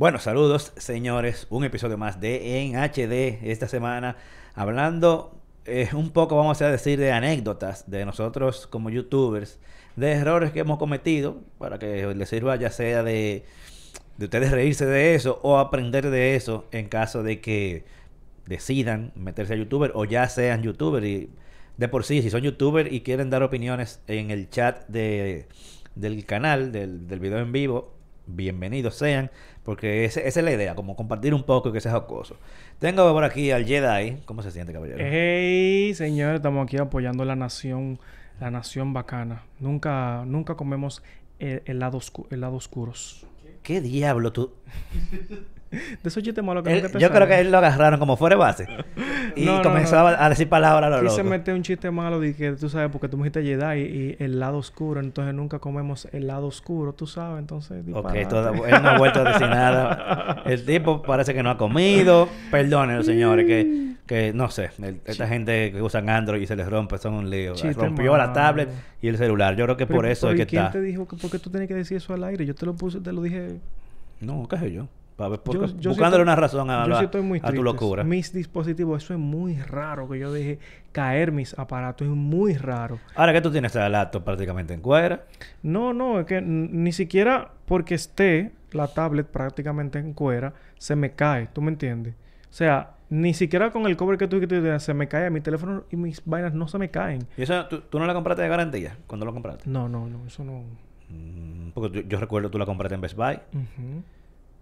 Bueno, saludos señores, un episodio más de En HD esta semana, hablando eh, un poco, vamos a decir, de anécdotas de nosotros como youtubers, de errores que hemos cometido, para que les sirva ya sea de, de ustedes reírse de eso o aprender de eso en caso de que decidan meterse a youtuber o ya sean youtuber. Y de por sí, si son youtuber y quieren dar opiniones en el chat de, del canal, del, del video en vivo, bienvenidos sean, porque ese- esa es la idea, como compartir un poco y que sea jocoso. Tengo por aquí al Jedi. ¿Cómo se siente, caballero? Hey, señores, estamos aquí apoyando la nación, la nación bacana. Nunca, nunca comemos el, el lado, oscu- el lado oscuros. ¿Qué diablo tú? De esos chistes malos que Él- nunca te yo creo que él lo agarraron como fuera de base. Y No, no, comenzaba a decir palabras a lo Quise meter un chiste malo de que tú sabes, porque tú me dijiste Jedi y, y el lado oscuro, entonces nunca comemos el lado oscuro, tú sabes, entonces. Ok, disparate. todo- él no ha vuelto a decir nada. El tipo parece que no ha comido. Perdónenlo, señores, que, que no sé. el- esta gente que usan Android y se les rompe son un lío. Chiste Rompió la tablet y el celular. Yo creo que Pero- por eso pero es ¿y que quién está. te dijo que por qué tú tenías que decir eso al aire? Yo te lo puse, te lo dije. No, qué sé yo. Para ver, Yo- yo buscándole una razón a, yo la- sí estoy muy a tu locura. Mis dispositivos, eso es muy raro que yo deje caer mis aparatos, es muy raro. Ahora que tú tienes la laptop prácticamente en cuera. No, no, es que ni siquiera porque esté la tablet prácticamente en cuera, se me cae, ¿tú me entiendes? O sea, ni siquiera con el cover que tú dijiste, se me cae, mi teléfono y mis vainas no se me caen. ¿Y eso tú, tú no la compraste de garantía? ¿Cuándo lo compraste? No, no, no, eso no. Mm, Porque tú- yo recuerdo tú la compraste en Best Buy.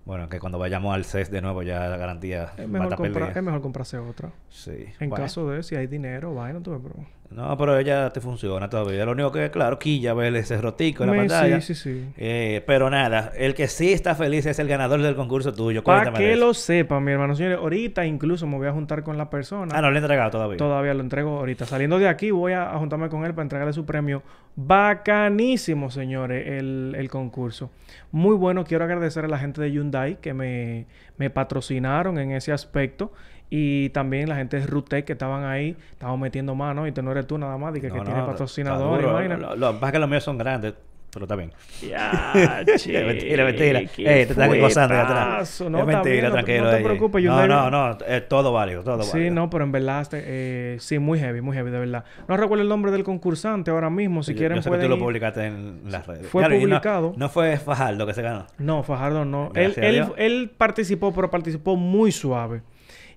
Bueno, que cuando vayamos al CES de nuevo ya la garantía Es va a mejor, comprar, es mejor comprarse otra. Sí. En Bueno. caso de si hay dinero, vaina, tú pero... No, pero ella te funciona todavía. Lo único que, claro, quilla ver ese rotico en la pantalla. Sí, sí, sí. Eh, pero nada, el que sí está feliz es el ganador del concurso tuyo. Para que lo sepan, mi hermano. Señores, ahorita incluso me voy a juntar con la persona. Ah, no le he entregado todavía. Todavía lo entrego ahorita. Saliendo de aquí, voy a, a juntarme con él para entregarle su premio. Bacanísimo, señores, el, el concurso. Muy bueno. Quiero agradecer a la gente de Hyundai que me, me patrocinaron en ese aspecto. Y también la gente de Rutec que estaban ahí. Estaban metiendo mano. Y tú no eres tú nada más. Y que, No, que no, tiene patrocinador y duro. Lo, lo, pasa que los míos son grandes, pero está bien. Ya, che, mentira, mentira. Ey, te están gozando de atrás. No, es mentira, bien, no tranquilo. No te preocupes, No, Hyundai- no, no. Es todo válido, todo Sí, válido. no, pero en verdad, este, eh, sí, muy heavy, muy heavy, de verdad. No recuerdo el nombre del concursante ahora mismo, si Yo- quieren yo sé que tú lo publicaste en las redes. Fue y no- publicado. No, fue Fajardo que se ganó. No, Fajardo no. Él, él, él participó, pero participó muy suave.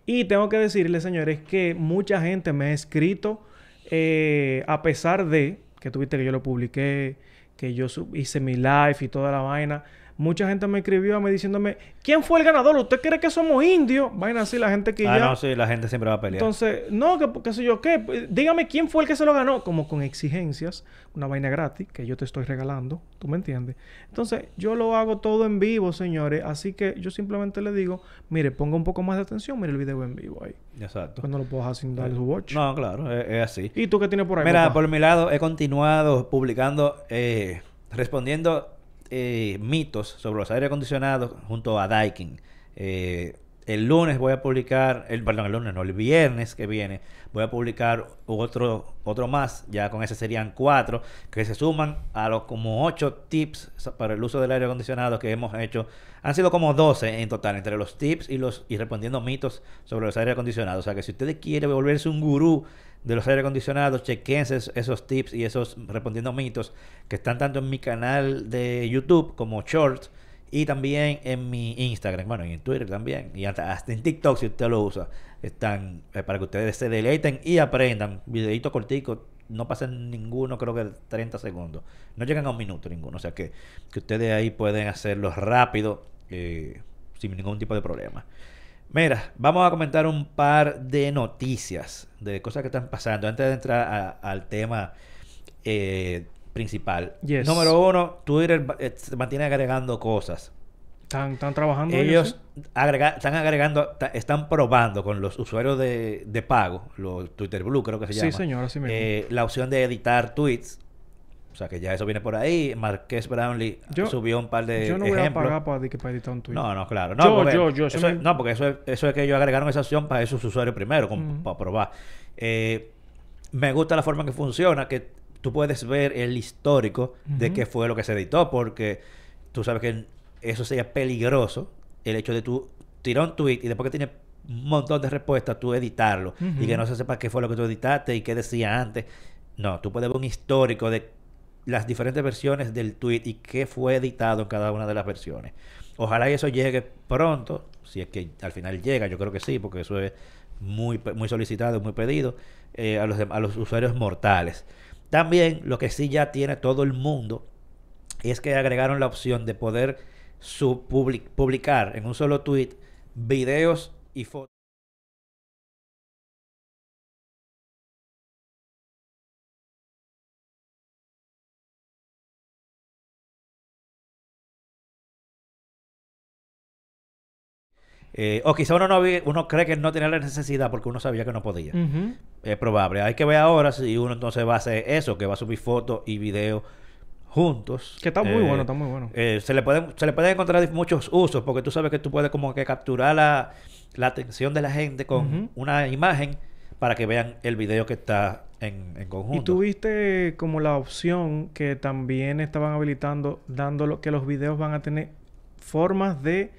Y tengo que decirles, señores, que mucha gente me ha escrito, eh, a pesar de que tuviste que yo lo publiqué, que yo hice mi live y toda la vaina. Mucha gente me escribió a mí diciéndome, ¿quién fue el ganador? ¿Usted cree que somos indios? Vaina así, la gente que ah, ya... no, sí, la gente siempre va a pelear. Entonces, no, que qué sé yo qué. Pues, Dígame quién fue el que se lo ganó. Como con exigencias, una vaina gratis que yo te estoy regalando. ¿Tú me entiendes? Entonces, yo lo hago todo en vivo, señores. Así que yo simplemente le digo, mire, ponga un poco más de atención, mire el video en vivo ahí. Exacto. Pues no lo puedo hacer sin darle su watch. No, claro, es, es así. ¿Y tú qué tienes por ahí? Mira, papá? por mi lado he continuado publicando, eh, respondiendo eh, mitos sobre los aire acondicionados junto a Daikin. Eh, el lunes voy a publicar, el, perdón, el lunes no, el viernes que viene voy a publicar otro, otro más, ya con ese serían cuatro, que se suman a los como ocho tips para el uso del aire acondicionado que hemos hecho. Han sido como 12 en total, entre los tips y los y respondiendo mitos sobre los aire acondicionados. O sea que si usted quiere volverse un gurú de los aire acondicionados, chequense es- esos tips y esos respondiendo mitos que están tanto en mi canal de YouTube como Shorts y también en mi Instagram, bueno, y en Twitter también, y hasta, en TikTok si usted lo usa, están eh, para que ustedes se deleiten y aprendan. Videitos corticos, no pasan ninguno, creo que de 30 segundos. No llegan a un minuto ninguno, o sea que, que ustedes ahí pueden hacerlo rápido, eh, sin ningún tipo de problema. Mira, vamos a comentar un par de noticias, de cosas que están pasando, antes de entrar a- al tema eh, principal. Yes. Número uno, Twitter eh, se mantiene agregando cosas. ¿Están, están trabajando Ellos sí? agrega- están agregando, están probando con los usuarios de, de pago, los Twitter Blue creo que se Sí, llama. señor, así mismo. eh, la opción de editar tweets. O sea que ya eso viene por ahí. Marqués Brownlee Yo- subió un par de Yo no voy a ejemplos. pagar para, que para editar un tweet. No, no, claro. No, Yo, porque yo, yo, eso me- es- no, porque eso es, eso es que ellos agregaron esa opción para esos usuarios primero, como para probar. Eh, me gusta la forma en que funciona, que tú puedes ver el histórico de qué fue lo que se editó, porque tú sabes que eso sería peligroso el hecho de tú tirar un tweet y después que tiene un montón de respuestas, tú editarlo y que no se sepa qué fue lo que tú editaste y qué decía antes. No, tú puedes ver un histórico de las diferentes versiones del tweet y qué fue editado en cada una de las versiones. Ojalá y eso llegue pronto, si es que al final llega, yo creo que sí, porque eso es muy, muy solicitado, muy pedido eh, a, los, a los usuarios mortales. También lo que sí ya tiene todo el mundo es que agregaron la opción de poder public- publicar en un solo tweet videos y fotos. Eh, o quizá uno no vi- uno cree que no tenía la necesidad porque uno sabía que no podía. Es probable. Hay que ver ahora si uno entonces va a hacer eso, que va a subir fotos y videos juntos. Que está muy Eh, bueno, está muy bueno. eh, se le pueden se le pueden encontrar muchos usos porque tú sabes que tú puedes como que capturar la, la atención de la gente con una imagen para que vean el video que está en, en conjunto. Y tuviste como la opción que también estaban habilitando, dando que los videos van a tener formas de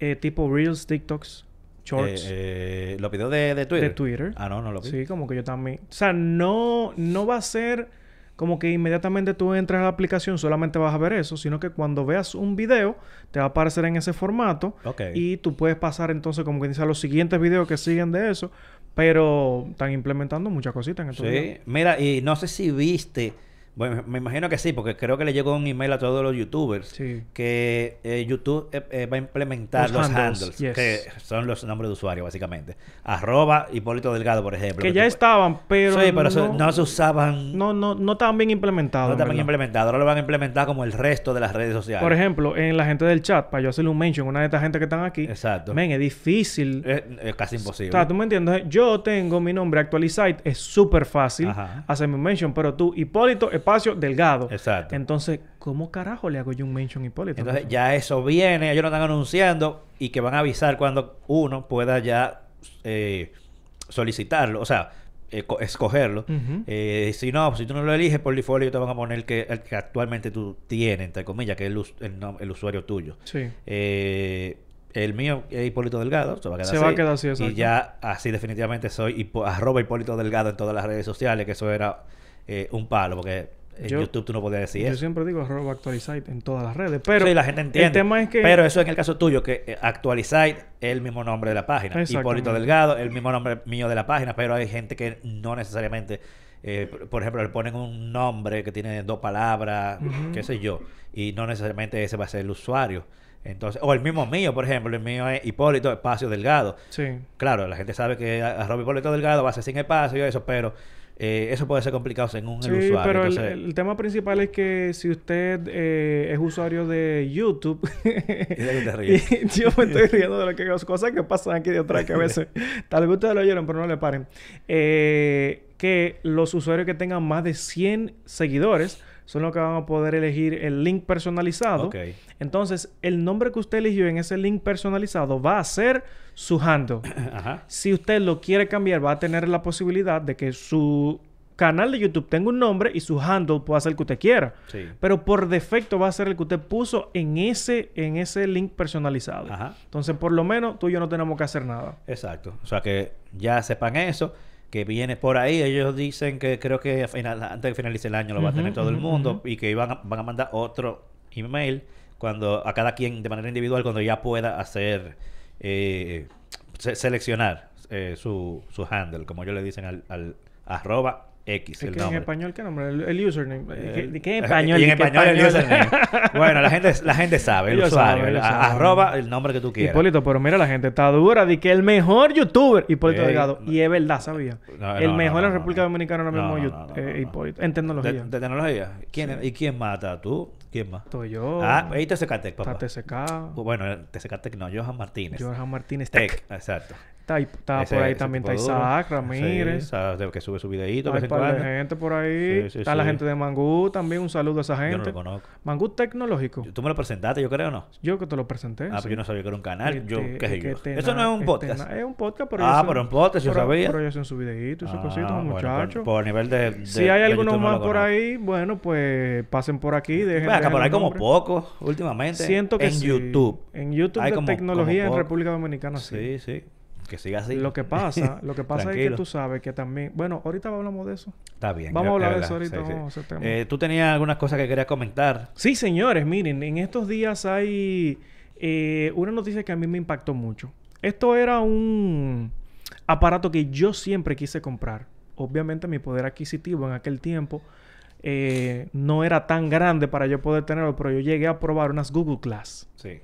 eh, tipo Reels, TikToks, Shorts Eh, eh, los videos de, de Twitter. de Twitter. Ah, no, no lo vi. Sí, como que yo también. O sea, no, no va a ser como que inmediatamente tú entras a la aplicación solamente vas a ver eso, sino que cuando veas un video te va a aparecer en ese formato Ok. y tú puedes pasar entonces como que dice a los siguientes videos que siguen de eso, pero están implementando muchas cositas en estos Sí, días. mira, y no sé si viste, bueno, me imagino que sí, porque creo que le llegó un email a todos los youtubers Sí. que eh, YouTube eh, eh, va a implementar Los los, handles, handles, yes. que son los nombres de usuario, básicamente. Arroba Hipólito Delgado, por ejemplo. Que ya estaban, pero sí, pero eso no, no se usaban, no, no, no, no estaban bien implementados. en estaban verdad. implementados. Ahora lo van a implementar como el resto de las redes sociales. Por ejemplo, en la gente del chat, para yo hacerle un mention, una de estas gente que están aquí, Exacto. men, es difícil Es, es casi O imposible. sea, tú me entiendes. Yo tengo mi nombre Actualizite. Es súper fácil hacerme un mention. Pero tú, Hipólito, espacio, Delgado. Exacto. Entonces, ¿cómo carajo le hago yo un mention Hipólito? Entonces ya eso viene, ellos lo están anunciando y que van a avisar cuando uno pueda ya eh, solicitarlo, o sea, eh, co- escogerlo. Eh, si no, si tú no lo eliges por default, ellos te van a poner que, el que actualmente tú tienes, entre comillas, que es el, usuario tuyo. Sí. Eh, el mío es Hipólito Delgado, se va a quedar Se así. va a quedar así, exacto. Y ya así definitivamente soy hipo- arroba Hipólito Delgado en todas las redes sociales, que eso era eh, un palo, porque en Yo- YouTube tú no podías decir Yo eso. siempre digo arroba Actualizite en todas las redes. Pero sí, la gente entiende. el tema es que... Pero eso en el caso tuyo, que eh, Actualizite es el mismo nombre de la página. Hipólito Delgado el mismo nombre mío de la página, pero hay gente que no necesariamente, eh, por- ejemplo, le ponen un nombre que tiene dos palabras, qué sé yo, y no necesariamente ese va a ser el usuario. Entonces, o el mismo mío, por ejemplo, el mío es Hipólito Espacio Delgado. Sí. Claro, la gente sabe que arroba Hipólito Delgado va a ser sin espacio y eso, pero eh, eso puede ser complicado según Sí, el usuario. pero el, Entonces, el- el tema principal es que si usted eh, es usuario de YouTube, yo me estoy riendo de lo que las cosas que pasan aquí detrás que a veces tal vez ustedes lo oyeron, pero no le paren. Eh, que los usuarios que tengan más de 100 seguidores son los que van a poder elegir el link personalizado. Entonces, el nombre que usted eligió en ese link personalizado va a ser su handle. Ajá. Si usted lo quiere cambiar, va a tener la posibilidad de que su canal de YouTube tenga un nombre y su handle pueda ser el que usted quiera. Sí. Pero por defecto va a ser el que usted puso en ese, en ese link personalizado. Ajá. Entonces, por lo menos, tú y yo no tenemos que hacer nada. Exacto. O sea que ya sepan eso, que viene por ahí. Ellos dicen que creo que final- antes de finalice el año lo va a tener todo el mundo y que van a, van a mandar otro email cuando a cada quien de manera individual cuando ya pueda hacer eh, se- seleccionar eh, su, su handle, como ellos le dicen al, al arroba X, Es el que en nombre. español, ¿qué nombre? El, el username. Eh, ¿Qué, qué eh, español? Y en ¿Qué español el username. bueno, la gente, la gente sabe, el Ellos usuario. saben, el- arroba el nombre que tú quieras. Hipólito, pero mira, la gente está dura de que el mejor youtuber, Hipólito Delgado. no. Y es verdad, sabía. No, el no, mejor en República. Dominicana ahora No, mismo eh. Hipólito. En De, tecnología. de tecnología. ¿Quién, Sí. ¿Y quién mata? ¿Tú? ¿Quién más? Estoy yo. Ah, te Secatec, papá. Está TCK. Bueno, TCK Tech no, Johan Martínez. Johan Martínez Tech, Tech. exacto. Está, ahí- está Ese- por ahí también está. Isaac Sí, Ramírez. De- que sube su videíto de Hay par de gente por ahí. Sí, sí, está la sí. gente de Mangú también. Un saludo a esa Yo no gente. lo conozco. Mangú Tecnológico. Tú me lo presentaste, yo creo, ¿o ¿no? Yo que te lo presenté. Ah, sí. pues yo no sabía que era un canal. yo, Este, ¿qué sé yo? este Eso no es un este podcast. es un podcast, pero Ah, pero un podcast, yo pero- sabía. Pero ellos hacen su videíto y sus Ah, cositas, muchachos. por, por nivel de, de- si hay algunos más por ahí, bueno, pues pasen por aquí. Dejen, acá, ahí el como pocos últimamente. Siento que en sí. YouTube. En YouTube Hay de como- tecnología como en. República Dominicana, sí. Sí, sí. Que siga así. Lo que pasa, lo que pasa es que tú sabes que también... Bueno, ahorita hablamos de eso. Está bien. Vamos a hablar de eso ahorita, sí, sí. vamos a ese tema. Eh, Tú tenías algunas cosas que querías comentar. Sí, señores, miren, en estos días hay eh, una noticia que a mí me impactó mucho. Esto era un aparato que yo siempre quise comprar. Obviamente mi poder adquisitivo en aquel tiempo eh, no era tan grande para yo poder tenerlo, pero yo llegué a probar unas Google Glass. Sí.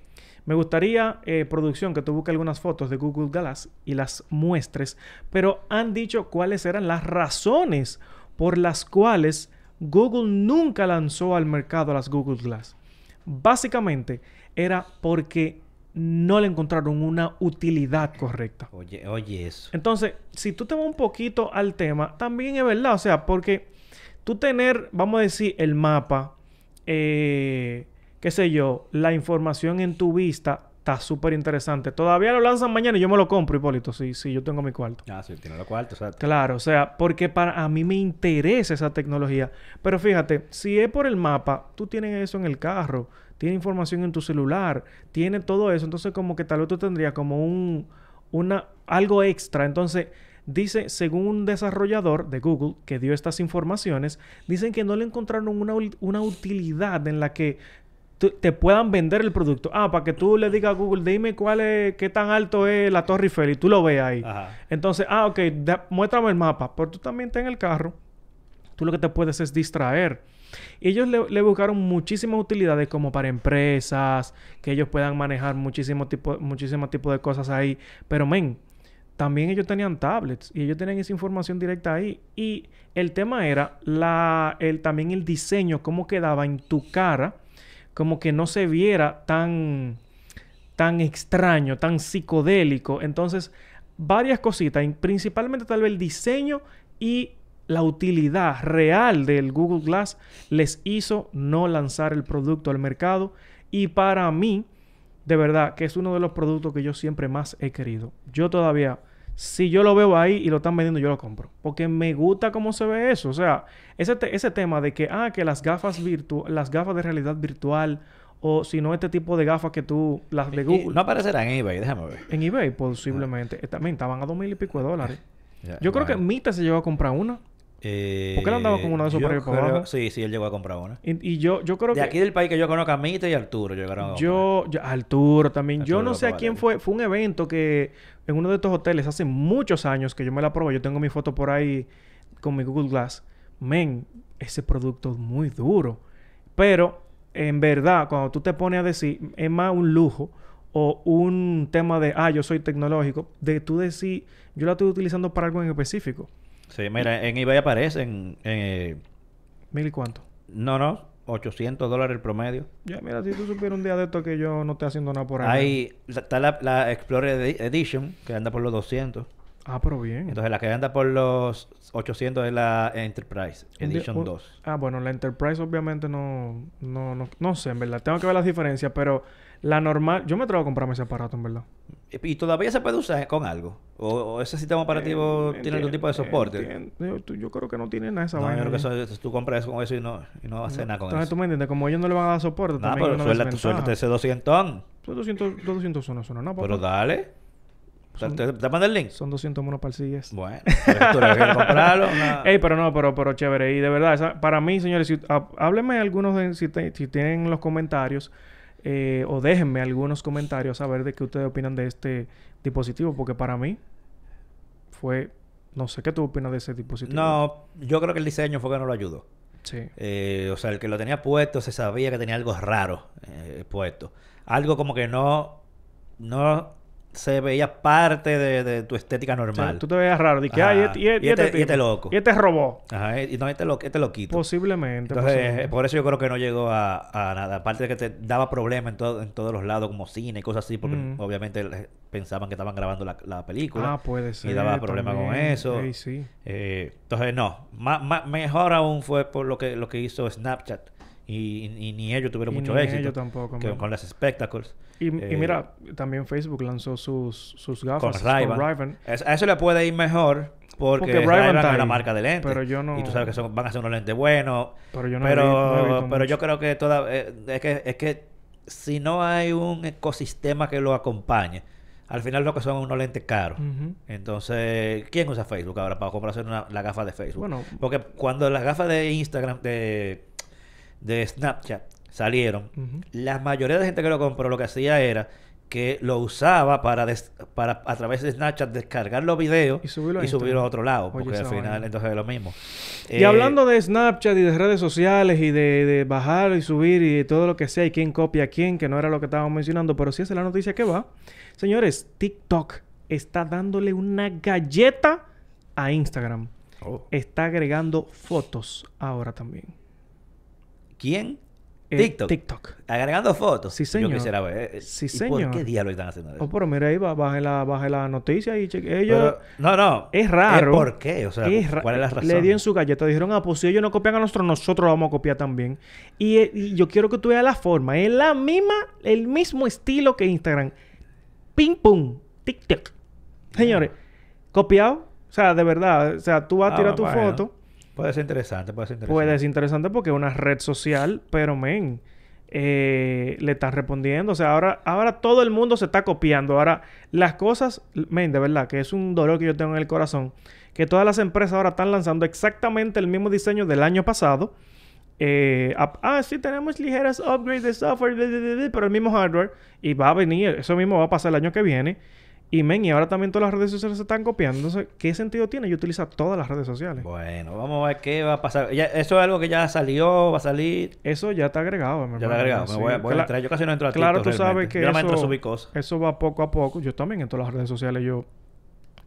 Me gustaría, eh, producción, que tú busques algunas fotos de Google Glass y las muestres, pero han dicho cuáles eran las razones por las cuales Google nunca lanzó al mercado las Google Glass. Básicamente era porque no le encontraron una utilidad correcta. Oye, oye eso. Entonces, si tú te vas un poquito al tema, también es verdad, o sea, porque tú tener, vamos a decir, el mapa, eh, qué sé yo, la información en tu vista, está súper interesante. Todavía lo lanzan mañana y yo me lo compro, Hipólito, si, si yo tengo mi cuarto. Ah, sí, tiene los cuartos, exacto. Claro, o sea, porque para a mí me interesa esa tecnología. Pero fíjate, si es por el mapa, tú tienes eso en el carro, tienes información en tu celular, tienes todo eso, entonces como que tal vez tú tendrías como un una algo extra. Entonces, dice, según un desarrollador de Google que dio estas informaciones, dicen que no le encontraron una, una utilidad en la que te puedan vender el producto. Ah, para que tú le digas a Google, dime cuál es, qué tan alto es la Torre Eiffel y tú lo ves ahí. Ajá. Entonces, ah, ok, da- muéstrame el mapa. Pero tú también estás en el carro. Tú lo que te puedes es distraer. Y ellos le, le buscaron muchísimas utilidades como para empresas, que ellos puedan manejar muchísimo tipo, muchísimo tipo de cosas ahí. Pero, men, también ellos tenían tablets y ellos tenían esa información directa ahí. Y el tema era la, el, también el diseño, cómo quedaba en tu cara, como que no se viera tan tan extraño, tan psicodélico. Entonces, varias cositas, principalmente tal vez el diseño y la utilidad real del Google Glass les hizo no lanzar el producto al mercado. Y para mí, de verdad, que es uno de los productos que yo siempre más he querido. Yo todavía, si yo lo veo ahí y lo están vendiendo, yo lo compro. Porque me gusta cómo se ve eso. O sea, ese, te- ese tema de que, ah, que las gafas virtu las gafas de realidad virtual, o si no, este tipo de gafas que tú, las de Google. No aparecerá en eBay, déjame ver. En eBay, posiblemente. También estaban a dos mil y pico de dólares. Ya, Yo creo que. Mita se llegó a comprar una. Eh, ¿Por qué no andaba con uno de esos para creo- abajo? Sí, sí, él llegó a comprar una. Y, y yo, yo creo De que. aquí del país que yo conozco a Mita y Arturo llegaron a comprar. Yo, yo- Arturo también. yo no sé a quién fue. Fue un evento que en uno de estos hoteles hace muchos años que yo me la probé. Yo tengo mi foto por ahí con mi Google Glass. Men, ese producto es muy duro. Pero en verdad, cuando tú te pones a decir, es más un lujo o un tema de, ah, yo soy tecnológico, de tú decir, yo la estoy utilizando para algo en específico. Sí, mira, en eBay aparecen... eh, ¿Mil y cuánto? no, no, 800 dólares el promedio. Ya, mira, si tú supieras un día de esto que yo no esté haciendo nada por ahí. La- Está la, la Explorer Edi- Edition, que anda por los 200. Ah, pero bien. Entonces la que anda por los 800 es la Enterprise Edition un- 2. Ah, bueno, la Enterprise obviamente no, no, no, no sé, en verdad. Tengo que ver las diferencias, pero la normal, yo me atrevo a comprarme ese aparato, en verdad. ¿Y todavía se puede usar con algo? ¿O, o ese sistema operativo Eh, tiene algún tipo de soporte? Yo, yo creo que no tiene nada esa No, yo vaina. creo que ya. eso, es- tú compras eso con eso y no, y no vas a hacer nada con Entonces eso. tú me entiendes, como ellos no le van a dar soporte, No, también pero suéltate, suéltate ese 200. Son 200, 200 son, son, ¿no, papá? Pero dale. Son- ¿Te, te el link? Son 200 monos para el CES. Bueno, tú le comprarlo. una- Ey, pero no, pero, pero chévere. Y de verdad, esa- para mí, señores, si, há- háblenme algunos de, si, te- si tienen los comentarios eh, o déjenme algunos comentarios a ver de qué ustedes opinan de este dispositivo, porque para mí fue, no sé qué tú opinas de ese dispositivo. No, yo creo que el diseño fue que no lo ayudó. Sí. Eh, o sea, el que lo tenía puesto se sabía que tenía algo raro eh, puesto. Algo como que no, no se veía parte de, de tu estética normal. tú te veías raro. Di que, ay, y este, y este, Y este- este loco. Y este robó. Ajá, y no, este lo, este lo quito. Posiblemente. Entonces, posiblemente. por eso yo creo que no llegó a, a nada. Aparte de que te daba problemas en, todo, en todos los lados, como cine y cosas así, porque Mm. obviamente pensaban que estaban grabando la, la película. Ah, puede ser. Y daba problemas con eso. Sí. Eh, entonces, no. Ma- ma- mejor aún fue por lo que, lo que hizo Snapchat. Y, y ni ellos tuvieron Y mucho ni éxito. ellos tampoco, que- con las spectacles. Y, Eh, mira, también Facebook lanzó sus, sus con gafas. Ray-Ban. Es- A eso le puede ir mejor porque, Porque Ray-Ban es ahí, marca de lentes. pero yo no- Y tú sabes que son, van a ser unos lentes buenos. Pero yo no pero no he visto pero yo creo que toda eh, es que es que si no hay un ecosistema que lo acompañe, al final lo que son unos lentes caros. Ujú. Entonces, ¿quién usa Facebook ahora para comprarse una, la gafa de Facebook? Bueno. Porque cuando las gafas de Instagram, de, de Snapchat salieron, la mayoría de gente que lo compró lo que hacía era que lo usaba para, des- para a través de Snapchat descargar los videos Y subirlo a subirlo a otro lado. Oye, Porque al final vaina. entonces es lo mismo. Y Eh, hablando de Snapchat y de redes sociales y de, de bajar y subir y de todo lo que sea y quién copia a quién, que no era lo que estábamos mencionando, pero sí es la noticia que va. Señores, TikTok está dándole una galleta a Instagram. oh, Está agregando fotos ahora también. ¿Quién? Eh, TikTok. TikTok. Agregando fotos. Sí, señor. Yo quisiera ver. eh, Sí, ¿y ¿Por señor. qué diablos están haciendo eso? Oh, pero mira ahí, va, baje la, baje la noticia y cheque. Ellos... Pero- no, no. Es raro. ¿Por qué? O sea, Es ¿cuál es la razón? Le dieron su galleta. Dijeron, ah, pues si ellos no copian a nosotros, nosotros lo vamos a copiar también. Y, eh, y yo quiero que tú veas la forma. Es la misma, el mismo estilo que Instagram. Ping, pum. TikTok. Señores, copiado. O sea, de verdad. O sea, tú vas a Ah, tirar tu bueno. foto. Puede ser interesante, puede ser interesante. Puede ser interesante porque es una red social, pero men, eh, le están respondiendo. O sea, ahora, ahora todo el mundo se está copiando. Ahora, las cosas, men, de verdad, que es un dolor que yo tengo en el corazón, que todas las empresas ahora están lanzando exactamente el mismo diseño del año pasado. Eh, ah, sí, tenemos ligeras upgrades de software, pero el mismo hardware. Y va a venir, eso mismo va a pasar el año que viene. Y men, y ahora también todas las redes sociales se están copiando. Entonces, ¿qué sentido tiene yo utilizar todas las redes sociales? Bueno, vamos a ver qué va a pasar. Ya- eso es algo que ya salió, va a salir. Eso ya está agregado, mi Ya hermano, agregado. Me sí. voy a, voy a entrar. Yo casi no entro a Claro, tú sabes que Yo entro a eso, subir cosas. eso va poco a poco. Yo también en todas las redes sociales yo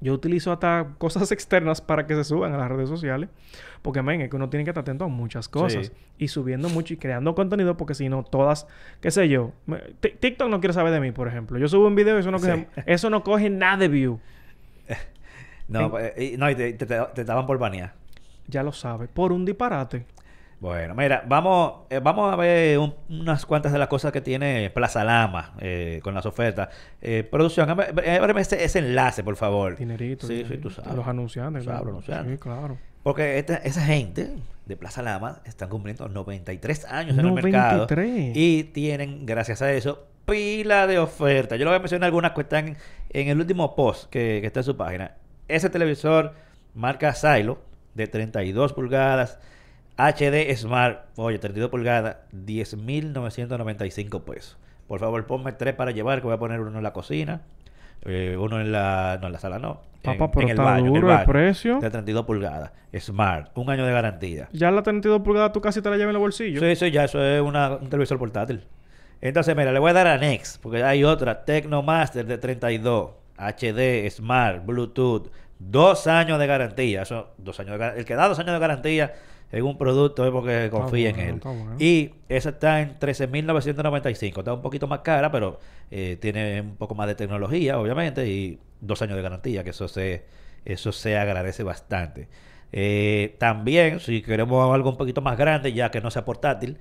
yo utilizo hasta cosas externas para que se suban a las redes sociales, porque men, es que uno tiene que estar atento a muchas cosas Sí. y subiendo mucho y creando contenido porque si no todas, qué sé yo, me- TikTok no quiere saber de mí, por ejemplo. Yo subo un video y eso no coge, eso no coge nada de view. No, eh, y- no, y te, te, te- te daban por banear. Ya lo sabe, por un disparate. Bueno, mira, vamos, eh, vamos a ver un- unas cuantas de las cosas que tiene Plaza Lama eh, con las ofertas. Eh, producción, ábreme ábreme ese, ese enlace, por favor. Dinerito. Sí, sí, tú sabes. Los anunciantes. Sabes, claro. anunciantes. Sí, claro. Porque esta- esa gente de Plaza Lama están cumpliendo 93 años en el mercado. 93. Y tienen, gracias a eso, pila de ofertas. Yo le voy a mencionar algunas que están en el último post que, que está en su página. Ese televisor marca Silo de 32 pulgadas. HD Smart, oye, 32 pulgadas, 10.995 pesos. Por favor, ponme tres para llevar, que voy a poner uno en la cocina, eh, uno en la, no, en la sala no. Papá, en, pero en el está baño, en el duro el baño, precio. De 32 pulgadas, Smart, un año de garantía. Ya la 32 pulgadas tú casi te la llevas en el bolsillo. Sí, sí, ya eso es una- un televisor portátil. Entonces, mira, le voy a dar a Next, porque hay otra, Tecnomaster de 32, HD, Smart, Bluetooth, dos años de garantía. Eso, dos años de El que da dos años de garantía en un producto es porque confía en él. bueno. Y esa está en 13.995. Está un poquito más cara, pero eh, tiene un poco más de tecnología, obviamente, y dos años de garantía, que eso se, eso se agradece bastante. Eh, también, si queremos algo un poquito más grande, ya que no sea portátil,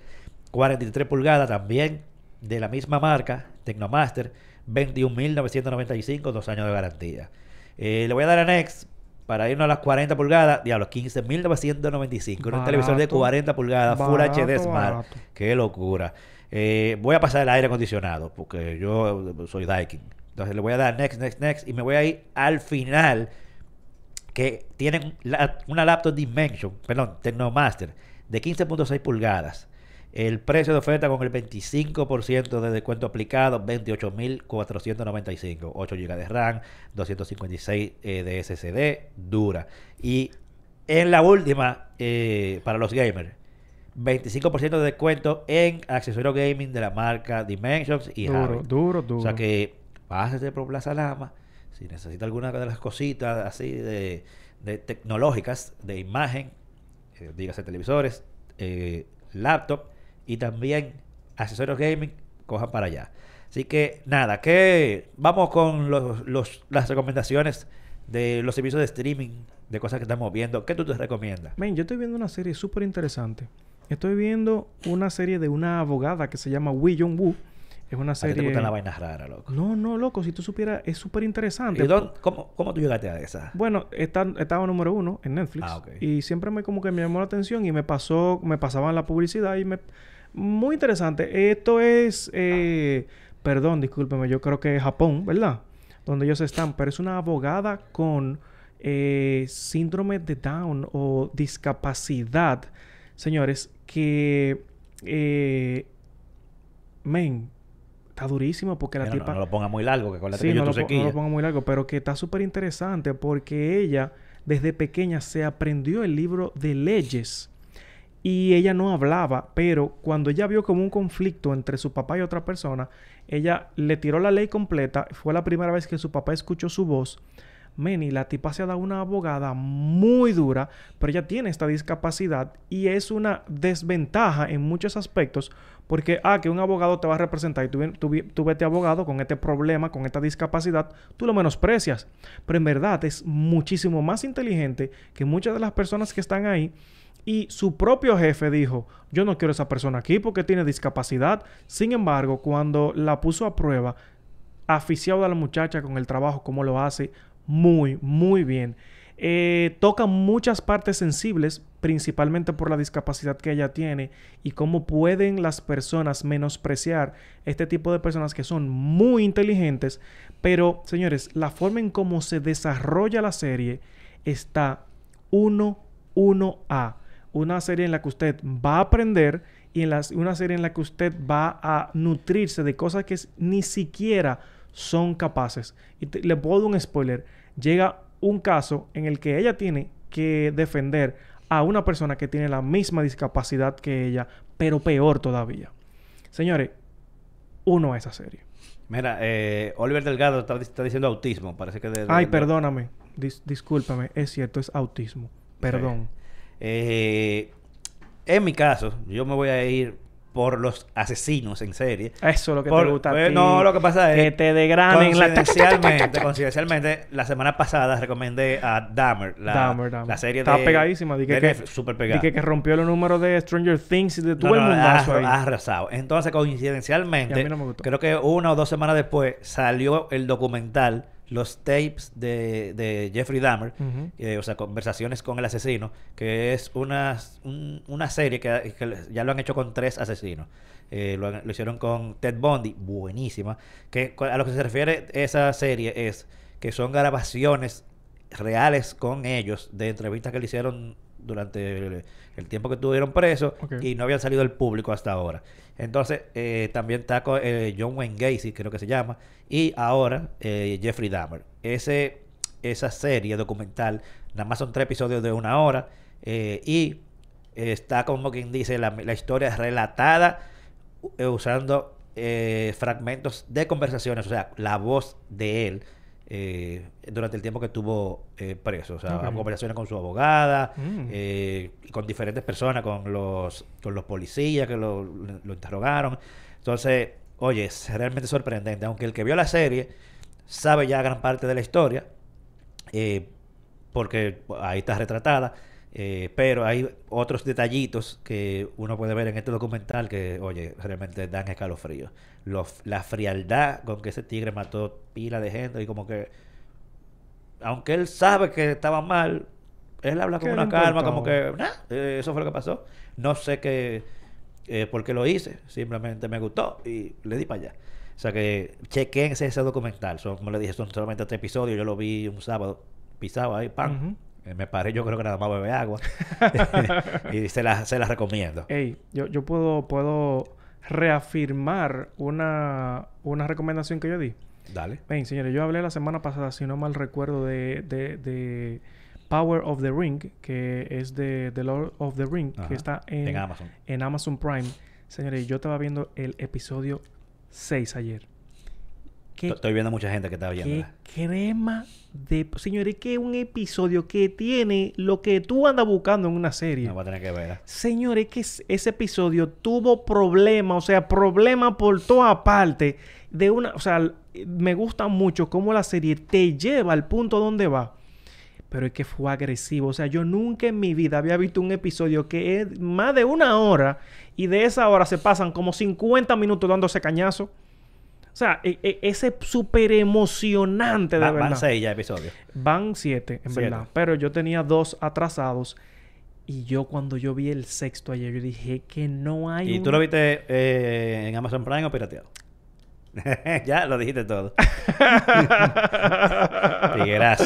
43 pulgadas también, de la misma marca, Tecnomaster, 21.995, dos años de garantía. Eh, le voy a dar a Next para irnos a las 40 pulgadas, diablo, 15.995. Un televisor de 40 pulgadas, Full HD Smart. barato. Qué locura. Eh, voy a pasar el aire acondicionado, porque yo eh, soy Daikin. Entonces le voy a dar Next, Next, Next, y me voy a ir al final que tienen la- una laptop Dimension, perdón, Tecnomaster, de 15.6 pulgadas. El precio de oferta con el 25% de descuento aplicado, 28.495. 8 GB de RAM, 256 eh, de SSD, dura. Y en la última, eh, para los gamers, 25% de descuento en accesorios gaming de la marca Dimensions y Duro, duro, duro. O sea que pásese por Plaza Lama. Si necesita alguna de las cositas así de, de tecnológicas, de imagen, eh, dígase televisores, eh, laptop y también accesorios gaming, cojan para allá. Así que nada, que vamos con los, los- las recomendaciones de los servicios de streaming, de cosas que estamos viendo. ¿Qué tú te recomiendas? Men, yo estoy viendo una serie súper interesante. Estoy viendo una serie de una abogada que se llama Wee Jong Woo. Es una ¿A ti te serie... gustan las vainas raras, loco? No, no, loco. Si tú supieras, es súper interesante. ¿Y dónde- cómo, cómo tú llegaste a esa? Bueno, está, estaba número uno en Netflix. Ah, ok. Y siempre me como que me llamó la atención y me pasó, me pasaban la publicidad y me... Muy interesante. Esto es... eh, Perdón, discúlpeme. Yo creo que es Japón, ¿verdad? Donde ellos están. Pero es una abogada con eh, síndrome de Down o discapacidad. Señores, que... Eh, men, está durísimo porque la Mira, no- tipa... no, lo ponga muy largo, que con la Sí, no lo, no lo pongo muy largo, pero que está súper interesante porque ella desde pequeña se aprendió el libro de leyes y ella no hablaba, pero cuando ella vio como un conflicto entre su papá y otra persona, ella le tiró la ley completa, fue la primera vez que su papá escuchó su voz. Meni, la tipa se ha dado una abogada muy dura, pero ella tiene esta discapacidad y es una desventaja en muchos aspectos porque, ah, que un abogado te va a representar y tú, tú, tú vete abogado con este problema, con esta discapacidad, tú lo menosprecias. Pero en verdad es muchísimo más inteligente que muchas de las personas que están ahí y su propio jefe dijo, yo no quiero esa persona aquí porque tiene discapacidad. Sin embargo, cuando la puso a prueba, aficiado a la muchacha con el trabajo, como lo hace, muy, muy bien. Eh, toca muchas partes sensibles, principalmente por la discapacidad que ella tiene y cómo pueden las personas menospreciar este tipo de personas que son muy inteligentes. Pero, señores, la forma en cómo se desarrolla la serie está 1-1A. Una serie en la que usted va a aprender y en las- una serie en la que usted va a nutrirse de cosas que ni siquiera son capaces. Y te- le puedo dar un spoiler. Llega un caso en el que ella tiene que defender a una persona que tiene la misma discapacidad que ella, pero peor todavía. Señores, uno a esa serie. Mira, eh, Oliver Delgado está, está diciendo autismo. Parece que... de- de- Ay, perdóname. Dis- discúlpame. Es cierto, es autismo. Perdón. Eh, en mi caso, yo me voy a ir por los asesinos en serie. Eso es lo que Por- te gusta a pues, ti. no, lo que pasa es Que te degranen la... Coincidencialmente, coincidencialmente, la semana pasada recomendé a Dahmer, la, Dahmer, Dahmer. la serie Está de... pegadísima. Di que, de que, Netflix, súper di pegada. que, que rompió los números de Stranger Things y de todo No, el no, ha, ahí. ha arrasado. Entonces, coincidencialmente, no creo que una o dos semanas después salió el documental, los tapes de, de Jeffrey Dahmer, eh, o sea, conversaciones con el asesino, que es una, un- una serie que, que ya lo han hecho con tres asesinos. Eh, lo, lo hicieron con Ted Bundy, buenísima. Que a lo que se refiere esa serie es que son grabaciones reales con ellos de entrevistas que le hicieron durante el, el tiempo que estuvieron presos y no habían salido al público hasta ahora. Entonces, eh, también está co- eh, John Wayne Gacy, creo que se llama, y ahora eh, Jeffrey Dahmer. Ese, esa serie documental, nada más son tres episodios de una hora, y está como quien dice la, la historia relatada usando fragmentos de conversaciones, o sea, la voz de él eh, durante el tiempo que estuvo eh, preso, o sea, Ok. conversaciones con su abogada, Mm. eh, y con diferentes personas, con los, con los policías que lo, lo interrogaron. Entonces, oye, es realmente sorprendente, aunque el que vio la serie sabe ya gran parte de la historia, eh, porque ahí está retratada. eh, pero hay otros detallitos que uno puede ver en este documental que, oye, realmente dan escalofrío. Los- la frialdad con que ese tigre mató pila de gente y como que, aunque él sabe que estaba mal, él habla con ¿Qué una calma, como que, "Nah, eh, eso fue lo que pasó. No sé qué, eh, por qué lo hice, simplemente me gustó y le di para allá. O sea que chequense ese documental. Son, como le dije, son solamente este episodio. Yo lo vi un sábado, pisado ahí, pan. Eh, Me paré, yo creo que nada más bebe agua. y se la, se la recomiendo. Ey, yo, yo puedo, puedo reafirmar una, una recomendación que yo di. Dale. Ven, señores, yo hablé la semana pasada, si no mal recuerdo, de, de, de Power of the Ring, que es de The Lord of the Ring, Ajá. que está en, En Amazon. en Amazon Prime. Señores, yo estaba viendo el episodio 6 ayer. Qué, Estoy viendo mucha gente que está qué viendo. crema de... Señores, que es un episodio que tiene lo que tú andas buscando en una serie. No va a tener que ver. Señores, que es- ese episodio tuvo problemas, o sea, problemas por toda parte. De una, o sea, me gusta mucho cómo la serie te lleva al punto donde va. Pero es que fue agresivo. O sea, yo nunca en mi vida había visto un episodio que es más de una hora y de esa hora se pasan como 50 minutos dándose cañazo. O sea, e- e- ese súper emocionante, de Va- verdad. Van seis ya episodios. Van siete, en Siete. verdad. Pero yo tenía dos atrasados. Y yo cuando yo vi el sexto ayer, yo dije que no hay ¿Y un- tú lo viste eh, en Amazon Prime o pirateado? ya lo dijiste todo. Tiguerazo.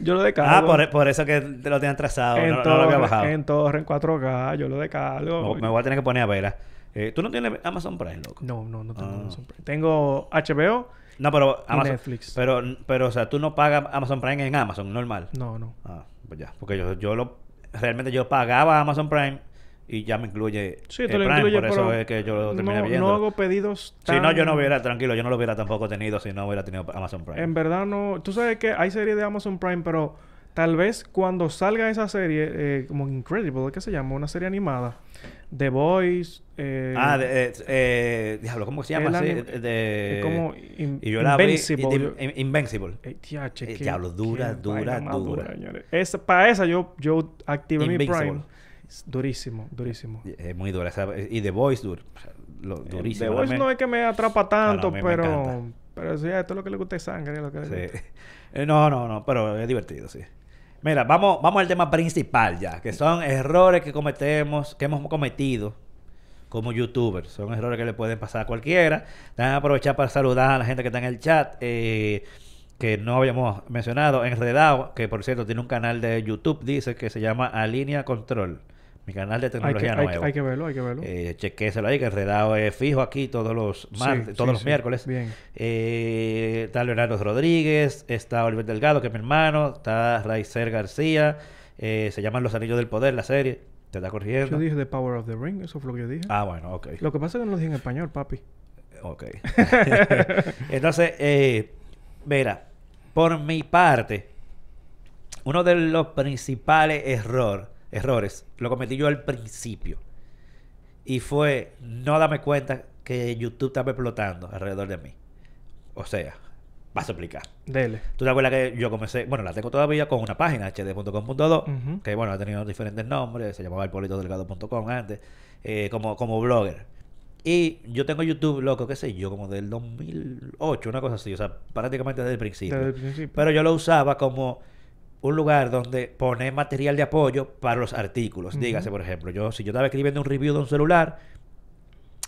yo lo descargo. Ah, por, por eso que te lo tenían trazado. en, No, no torre, lo había bajado. en torre, en 4K, yo lo descargo. Me, me voy a tener que poner a ver. Eh, ¿Tú no tienes Amazon Prime, loco? No, no, no tengo Ah. Amazon Prime. Tengo HBO. No, pero Amazon... Netflix. Pero, pero, o sea, tú no pagas Amazon Prime en Amazon, normal. No, no. Ah, pues ya. Porque yo, yo lo... Realmente yo pagaba Amazon Prime y ya me incluye Sí, el te lo Prime. incluye, por eso es que yo lo terminé no, viendo. no hago pedidos Si no, yo no hubiera... Tranquilo, yo no lo hubiera tampoco tenido si no hubiera tenido Amazon Prime. En verdad no... Tú sabes que hay series de Amazon Prime, pero tal vez cuando salga esa serie, eh, como Incredible, ¿qué se llama? Una serie animada. The Boys. Eh, Ah, de, eh, eh, diablo, ¿cómo se llama anim- De, como In- y yo la vi- Invincible. in- Invincible. Eh, Eh, diablo, dura, dura, dura. señores. Esa- para esa yo, yo activé mi Invincible. Prime. Durísimo, durísimo. Es muy dura. y The Voice, sea, lo, Eh, durísimo. The Voice no es que me atrapa tanto, me pero... Pero sí, esto es lo que le gusta es sangre. Lo que le Sí. gusta. Eh, No, no, no, pero es divertido, sí. Mira, vamos, vamos al tema principal ya, que son errores que cometemos, que hemos cometido como youtubers. Son errores que le pueden pasar a cualquiera. Déjame aprovechar para saludar a la gente que está en el chat, eh, que no habíamos mencionado. Enredado, que por cierto tiene un canal de YouTube, dice que se llama Alinea Control. Mi canal de Hay, que, tecnología hay, nuevo. hay que verlo, hay que verlo. Eh, chequéselo ahí, que Enredado es fijo aquí todos los martes, Sí, todos sí, los sí. miércoles. Bien. Eh, está Leonardo Rodríguez, está Oliver Delgado, que es mi hermano, está Raizer García, eh, se llaman Los Anillos del Poder, la serie, te está corrigiendo. Yo dije The Power of the Ring, eso fue lo que yo dije. Ah, bueno, ok. Lo que pasa es que no lo dije en español, papi. Ok. Entonces, eh, mira, por mi parte, uno de los principales error, errores lo cometí yo al principio. Y fue no darme cuenta que YouTube estaba explotando alrededor de mí. O sea, vas a explicar. Dele. ¿Tú te acuerdas que yo comencé? Bueno, la tengo todavía con una página, hd.com.do, que bueno, ha tenido diferentes nombres, se llamaba delgado.com antes, eh, como, como blogger. Y yo tengo YouTube, loco, qué sé yo, como del 2008, una cosa así, o sea, prácticamente desde el principio. Desde el principio. Pero yo lo usaba como un lugar donde poner material de apoyo para los artículos. Ujú. Dígase, por ejemplo, yo si yo estaba escribiendo un review de un celular,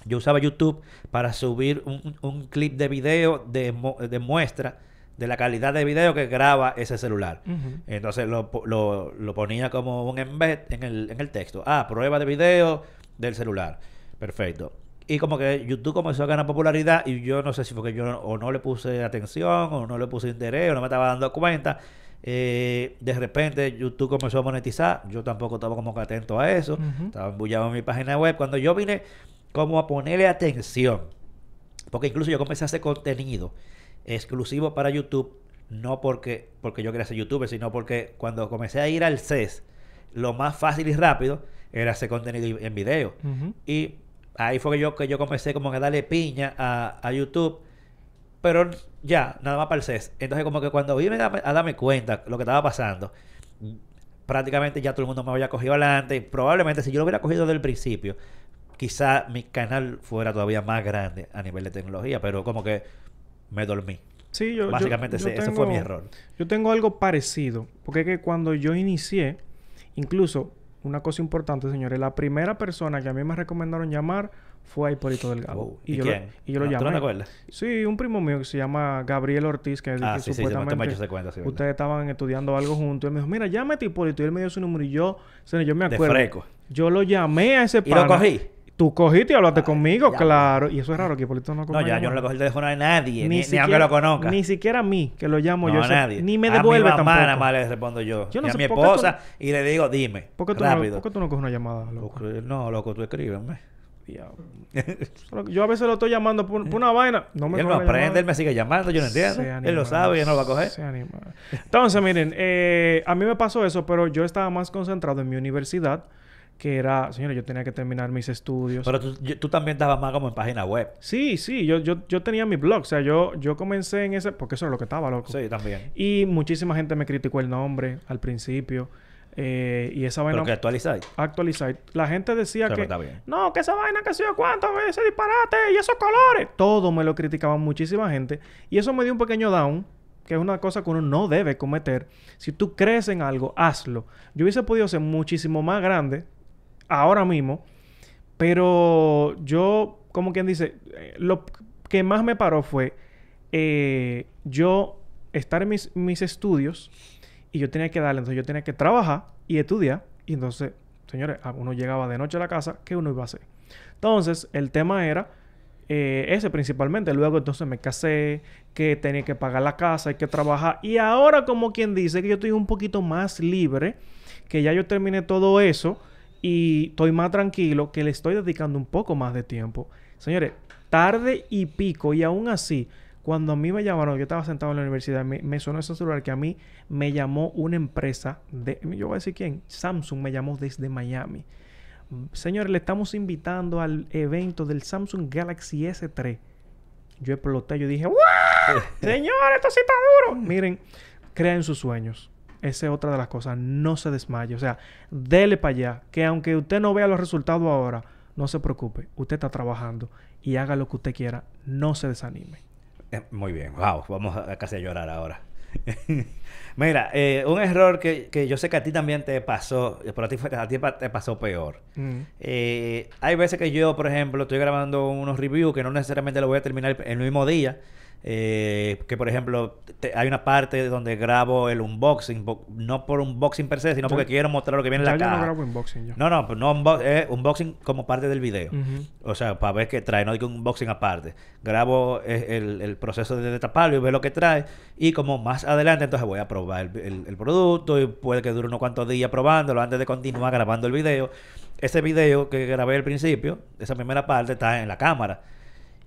yo usaba YouTube para subir un, un clip de video de, de muestra de la calidad de video que graba ese celular. Entonces lo, lo, lo ponía como un embed en el, en el texto. Ah, prueba de video del celular. Perfecto. Y como que YouTube comenzó a ganar popularidad y yo no sé si fue que yo no- o no le puse atención o no le puse interés o no me estaba dando cuenta. Eh, de repente YouTube comenzó a monetizar. Yo tampoco estaba como que atento a eso. Estaba embullado en mi página web. Cuando yo vine como a ponerle atención, porque incluso yo comencé a hacer contenido exclusivo para YouTube, no porque, porque yo quería ser youtuber, sino porque cuando comencé a ir al CES, lo más fácil y rápido era hacer contenido en video. Y ahí fue que yo, que yo comencé como a darle piña a, a YouTube. Pero ya, nada más para el CES. Entonces como que cuando vine a, a darme cuenta lo que estaba pasando, prácticamente ya todo el mundo me había cogido adelante. Probablemente si yo lo hubiera cogido desde el principio, quizá mi canal fuera todavía más grande a nivel de tecnología. Pero como que me dormí. Sí, yo, yo- Básicamente yo ese, ese fue mi error. Yo tengo algo parecido. Porque es que cuando yo inicié, incluso una cosa importante, señores, la primera persona que a mí me recomendaron llamar fue a Hipólito Delgado. Oh, y, ¿y yo quién? Lo, y yo lo ¿No- tú no llamé. te acuerdas? Sí, un primo mío que se llama Gabriel Ortiz, que, Ah, que sí, sí, sí, supuestamente cuento, sí, verdad. ustedes estaban estudiando algo juntos. Él me dijo, mira, llámate a Hipólito. Y él me dio su número y yo, yo me De acuerdo. freco. Yo lo llamé a ese ¿Y lo pana. cogí? Tú cogiste y hablaste Ay, conmigo, ya. claro. Y eso es raro que Hipólito no No, coja ya yo no le cogí el teléfono a nadie, ni, ni siquiera- aunque lo conozca. Ni siquiera a mí, que lo llamo no, yo. a nadie. Ni me a devuelve mi mamá tampoco. más le respondo yo. Yo no y a sé mi tú- esposa y le digo, dime. ¿Por qué, tú no, rápido. por qué tú no coges una llamada, loco? Porque, no, loco, tú escríbeme. Diablo. Yo a veces lo estoy llamando por, por una vaina. No me él no aprende, él me sigue llamando, yo no entiendo. Él lo sabe, ya no lo va a coger. Entonces, miren, eh, a mí me pasó eso, pero yo estaba más concentrado en mi universidad, que era, señores, yo tenía que terminar mis estudios. Pero tú, yo- tú también estabas más como en página web. Sí, sí, yo, yo, yo tenía mi blog, o sea, yo, yo comencé en ese, porque eso es lo que estaba, loco. Sí, también. Y muchísima gente me criticó el nombre al principio. Eh, y esa vaina Pero que actualizáis. La gente decía Pero que está bien. no, que esa vaina que sé yo cuánto, ese disparate y esos colores. Todo me lo criticaban muchísima gente. Y eso me dio un pequeño down, que es una cosa que uno no debe cometer. Si tú crees en algo, hazlo. Yo hubiese podido ser muchísimo más grande ahora mismo, pero yo, como quien dice, eh, lo que más me paró fue eh, yo estar en mis, mis estudios y yo tenía que darle, entonces yo tenía que trabajar y estudiar. Y entonces, señores, uno llegaba de noche a la casa, ¿qué uno iba a hacer? Entonces, el tema era eh, ese principalmente. Luego, entonces me casé, que tenía que pagar la casa, hay que trabajar. Y ahora, como quien dice, que yo estoy un poquito más libre, que ya yo terminé todo eso y estoy más tranquilo, que le estoy dedicando un poco más de tiempo. Señores, tarde y pico, y aún así, cuando a mí me llamaron, yo estaba sentado en la universidad, me, me sonó ese celular que a mí me llamó una empresa de, yo voy a decir quién, Samsung me llamó desde Miami. Señores, le estamos invitando al evento del Samsung Galaxy S3. Yo exploté, yo dije, ¡Wow! Señor, esto sí está duro. Miren, crean sus sueños. Esa es otra de las cosas. No se desmaye. O sea, dele para allá. Que aunque usted no vea los resultados ahora, no se preocupe. Usted está trabajando y haga lo que usted quiera. No se desanime. Eh, Muy bien, wow, vamos a, casi a llorar ahora. Mira, eh, un error que, que yo sé que a ti también te pasó, pero a ti, a ti te pasó peor. Mm. Eh, hay veces que yo, por ejemplo, estoy grabando unos reviews que no necesariamente lo voy a terminar el mismo día. Eh, que por ejemplo, te- hay una parte donde grabo el unboxing, no por unboxing per se, sino porque quiero mostrar lo que viene en la yo no grabo unboxing ya. No, no, no unbo- es unboxing como parte del video. O sea, para ver qué trae, no digo un unboxing aparte. Grabo eh, el, el proceso de destaparlo y ver lo que trae. Y como más adelante, entonces voy a probar el, el- el producto y puede que dure unos cuantos días probándolo antes de continuar grabando el video. Ese video que grabé al principio, esa primera parte, está en la cámara.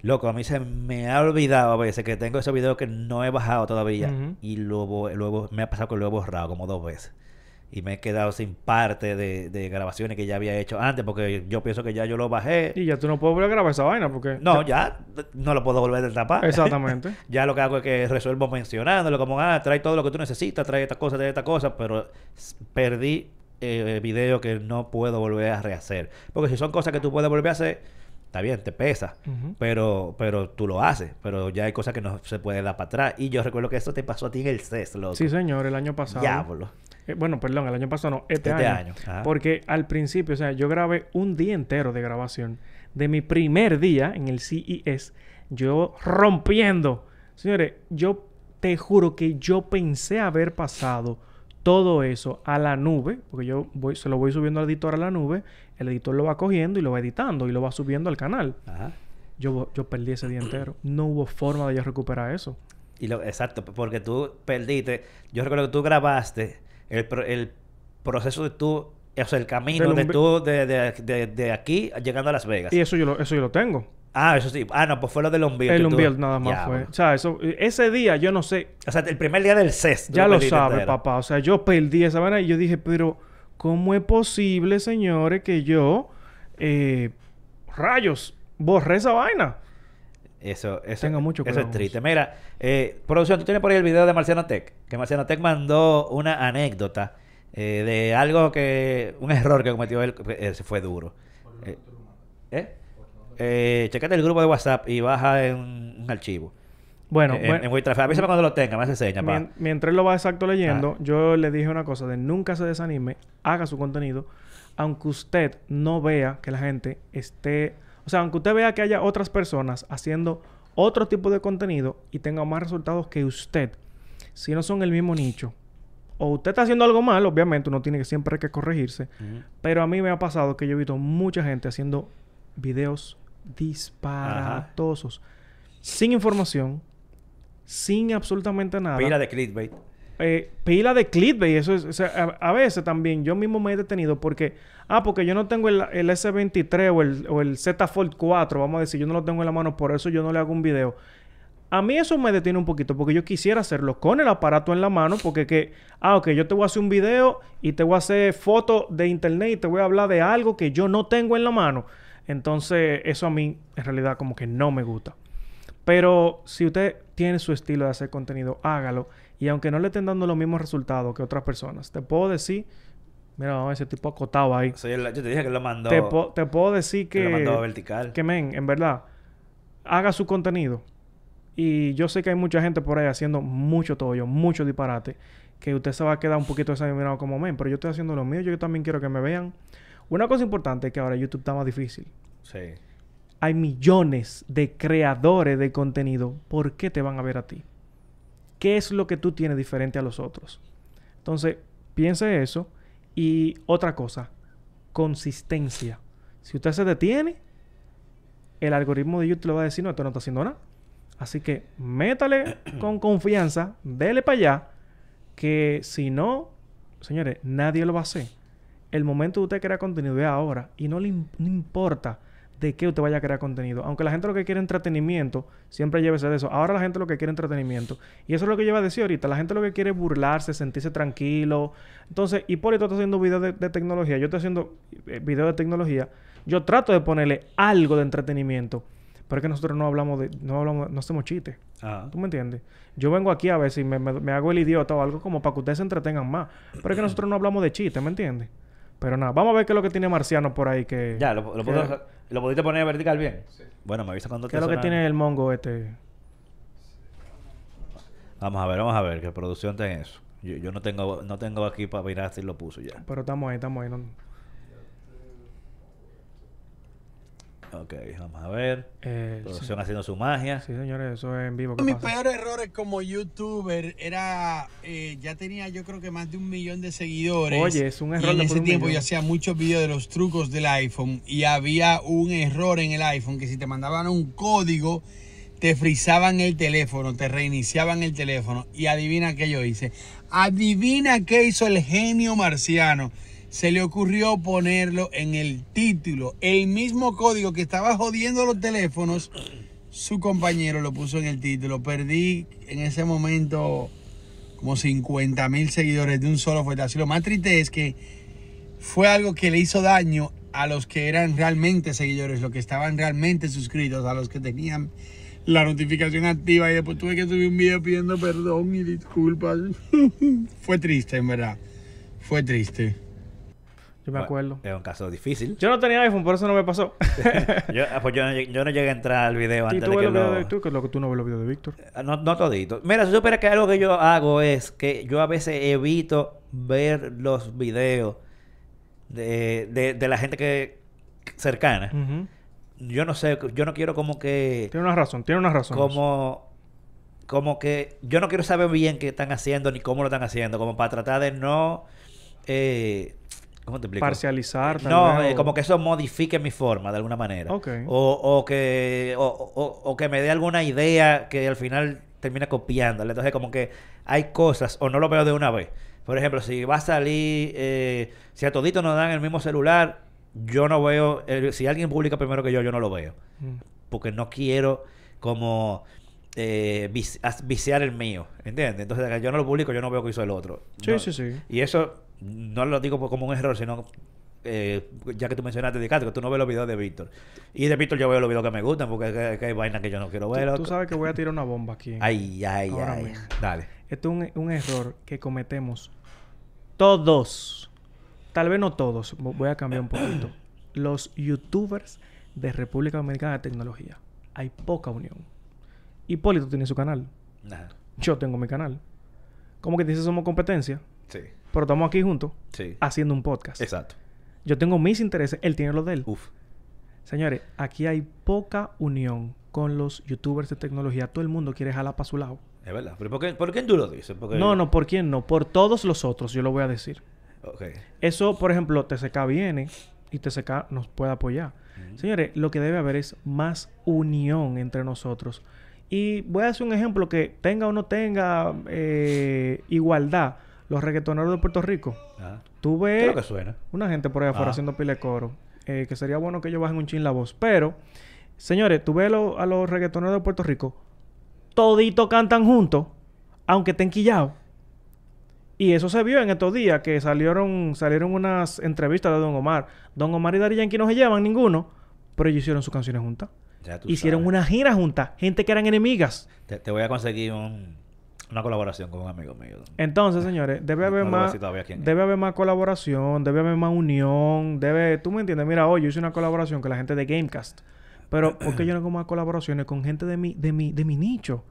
Loco, a mí se me ha olvidado a veces que tengo ese video que no he bajado todavía. Y luego, luego me ha pasado que lo he borrado como dos veces. Y me he quedado sin parte de, de grabaciones que ya había hecho antes porque yo pienso que ya yo lo bajé. Y ya tú no puedes volver a grabar esa vaina porque... No, ya no lo puedo volver a tapar. Exactamente. ya lo que hago es que resuelvo mencionándolo como, ah, trae todo lo que tú necesitas, trae esta cosa, trae esta cosa, pero perdí eh, video que no puedo volver a rehacer. Porque si son cosas que tú puedes volver a hacer, está bien, te pesa, pero pero tú lo haces, pero ya hay cosas que no se puede dar para atrás. Y yo recuerdo que eso te pasó a ti en el CES, loco. Sí, señor, el año pasado. Diablo. Eh, bueno, perdón, el año pasado no, este, Este año. Porque al principio, o sea, yo grabé un día entero de grabación de mi primer día en el CES, yo rompiendo. Señores, yo te juro que yo pensé haber pasado todo eso a la nube, porque yo voy, se lo voy subiendo al editor a la nube, el editor lo va cogiendo y lo va editando y lo va subiendo al canal. Ajá. Yo, yo perdí ese día entero. No hubo forma de yo recuperar eso. Y lo, exacto, porque tú perdiste. Yo recuerdo que tú grabaste el, el proceso de tú, o sea, el camino de tú de, de, de, de aquí llegando a Las Vegas. Y eso yo lo, eso yo lo tengo. Ah, eso sí. Ah, no, pues fue lo del unveil. El que tú- nada más fue. O sea, eso, ese día yo no sé, O sea, el primer día del CES. ya lo perdiste sabe, entero. papá. O sea, yo perdí esa vaina y yo dije, pero ¿cómo es posible, señores, que yo, eh, rayos, borré esa vaina? Eso, eso, Tenga mucho eso es triste. Mira, eh, producción, tú tienes por ahí el video de Marciano Tech. Que Marciano Tech mandó una anécdota eh, de algo que. Un error que cometió él. que, eh, fue duro. Eh, ¿Eh? Eh, checate el grupo de WhatsApp y baja en un archivo. Bueno, en, bueno, en WeTransfer. Avísame cuando lo tenga, me hace seña, pa. mien- mientras él lo va exacto leyendo, Ah. yo le dije una cosa de nunca se desanime, haga su contenido, aunque usted no vea que la gente esté, o sea, aunque usted vea que haya otras personas haciendo otro tipo de contenido y tenga más resultados que usted, si no son el mismo nicho, o usted está haciendo algo mal, obviamente uno tiene que siempre que corregirse, pero a mí me ha pasado que yo he visto mucha gente haciendo videos disparatosos, sin información, sin absolutamente nada. Pila de clickbait. eh, pila de clickbait. Eso es, o sea, a, a veces también yo mismo me he detenido porque, ah, porque yo no tengo el, el S23 o el, o el Z Fold 4, vamos a decir, yo no lo tengo en la mano, por eso yo no le hago un video. A mí eso me detiene un poquito porque yo quisiera hacerlo con el aparato en la mano porque que, ah, ok, yo te voy a hacer un video y te voy a hacer fotos de internet y te voy a hablar de algo que yo no tengo en la mano. Entonces, eso a mí en realidad como que no me gusta. Pero si usted tiene su estilo de hacer contenido, hágalo. Y aunque no le estén dando los mismos resultados que otras personas, te puedo decir, mira, vamos a ver ese tipo acotado ahí. Yo, yo te dije que lo mandó. Te, po- te puedo decir que que, lo mandó vertical. que, men, en verdad, haga su contenido. Y yo sé que hay mucha gente por ahí haciendo mucho tollo, mucho disparate, que usted se va a quedar un poquito desanimado como men, pero yo estoy haciendo lo mío, yo también quiero que me vean. Una cosa importante es que ahora YouTube está más difícil. Sí. Hay millones de creadores de contenido. ¿Por qué te van a ver a ti? ¿Qué es lo que tú tienes diferente a los otros? Entonces, piense eso. Y otra cosa, consistencia. Si usted se detiene, el algoritmo de YouTube le va a decir, no, esto no está haciendo nada. Así que métale con confianza, dele para allá, que si no, señores, nadie lo va a hacer. El momento de usted crear contenido es ahora y no le no importa de qué usted vaya a crear contenido. Aunque la gente lo que quiere entretenimiento, siempre llévese de eso. Ahora la gente lo que quiere entretenimiento. Y eso es lo que yo iba a decir ahorita. La gente lo que quiere es burlarse, sentirse tranquilo. Entonces, Hipólito está haciendo videos de, de tecnología. Yo estoy haciendo eh, videos de tecnología. Yo trato de ponerle algo de entretenimiento. Pero es que nosotros no hablamos de... No hablamos... No hacemos chistes. Ajá. ¿Tú me entiendes? Yo vengo aquí a ver si me, me- me hago el idiota o algo como para que ustedes se entretengan más. Pero es que nosotros no hablamos de chistes, ¿me entiendes? Pero nada, vamos a ver qué es lo que tiene Marciano por ahí que... Ya, lo, lo, que- puedo- ¿lo pudiste poner vertical bien? Bueno, me avisa cuando ¿Qué es lo que tiene el mongo este? Vamos a ver, vamos a ver, que producción tiene eso. Yo, yo no tengo no tengo aquí para mirar si lo puso ya. Pero estamos ahí, estamos ahí. no- Ok, vamos a ver. Eh, sí. Haciendo su magia. Sí, señores, eso es en vivo. ¿qué Mis pasa? peores errores como youtuber era, eh, ya tenía yo creo que más de un millón de seguidores. Oye, es un error Y en de ese tiempo millón. yo hacía muchos videos de los trucos del iPhone y había un error en el iPhone que si te mandaban un código te frizaban el teléfono, te reiniciaban el teléfono y adivina qué yo hice. Adivina qué hizo el genio marciano. Se le ocurrió ponerlo en el título. El mismo código que estaba jodiendo los teléfonos, su compañero lo puso en el título. Perdí en ese momento como 50 mil seguidores de un solo fuetazo. Lo más triste es que fue algo que le hizo daño a los que eran realmente seguidores, los que estaban realmente suscritos, a los que tenían la notificación activa y después tuve que subir un video pidiendo perdón y disculpas. fue triste, en verdad. Fue triste. Yo me acuerdo. Es un caso difícil. Yo no tenía iPhone, por eso no me pasó. yo, ah, pues yo, no lleg- yo no llegué a entrar al video ¿Y antes tú de ves que los videos lo... de tú? Que es lo que tú no ves los videos de Víctor. Ah, No, no todito. Mira, si supieras que algo que yo hago es que yo a veces evito ver los videos de, de, de la gente que cercana. Yo no sé, yo no quiero como que... Tiene una razón, tiene una razón. Como... Como que yo no quiero saber bien qué están haciendo ni cómo lo están haciendo. Como para tratar de no... Eh, ¿Cómo te explico? Parcializar, tal No, vez, eh, o- como que eso modifique mi forma de alguna manera. Ok. O, o que o, que me dé alguna idea que al final termine copiándola. Entonces, como que hay cosas, o no lo veo de una vez. Por ejemplo, si va a salir, eh, si a todito nos dan el mismo celular, yo no veo, eh, si alguien publica primero que yo, yo no lo veo. Mm. Porque no quiero como eh, viciar el mío, ¿entiendes? Entonces, yo no lo publico, yo no veo que hizo el otro. Sí, No- sí, sí. y eso no lo digo como un error, sino eh, ya que tú mencionaste de que tú no ves los videos de Víctor. Y de Víctor yo veo los videos que me gustan, porque que, que hay vainas que yo no quiero ver. Tú, sabes que voy a tirar una bomba aquí. Ay, ay, Ahora ay. mismo. Dale. Esto es un, un error que cometemos todos. Tal vez no todos. vo- Voy a cambiar un poquito. Los youtubers de República Dominicana de Tecnología. Hay poca unión. Hipólito tiene su canal. Nada. Yo tengo mi canal. Como que dice somos competencia. Sí. Pero estamos aquí juntos Sí. haciendo un podcast. Exacto. Yo tengo mis intereses. Él tiene los de él. Uf. Señores, aquí hay poca unión con los youtubers de tecnología. Todo el mundo quiere jalar para su lado. Es verdad. ¿Pero por qué, por qué tú lo dices? Porque... No, no, ¿por quién no? Por todos los otros, yo lo voy a decir. Ok. Eso, por ejemplo, TCK viene y TCK nos puede apoyar. Señores, lo que debe haber es más unión entre nosotros. Y voy a hacer un ejemplo que tenga o no tenga eh, igualdad. Los reggaetoneros de Puerto Rico. Ah. Tú ¿Qué es ves que suena? una gente por ahí afuera Ah. haciendo pile coro. eh, que sería bueno que ellos bajen un chin la voz. Pero, señores, tú ves lo- a los reggaetoneros de Puerto Rico. Toditos cantan juntos. Aunque estén quillados. Y eso se vio en estos días que salieron, salieron unas entrevistas de Don Omar. Don Omar y Yankee no se llevan ninguno. Pero ellos hicieron sus canciones juntas. Hicieron sabes. una gira juntas. Gente que eran enemigas. Te, te voy a conseguir un- una colaboración con un amigo mío. Entonces, señores, debe haber no más, debe haber más colaboración, debe haber más unión, debe, tú me entiendes, mira, hoy yo hice una colaboración con la gente de Gamecast, pero ¿por qué yo no hago más colaboraciones con gente de mi, de mi, de mi nicho?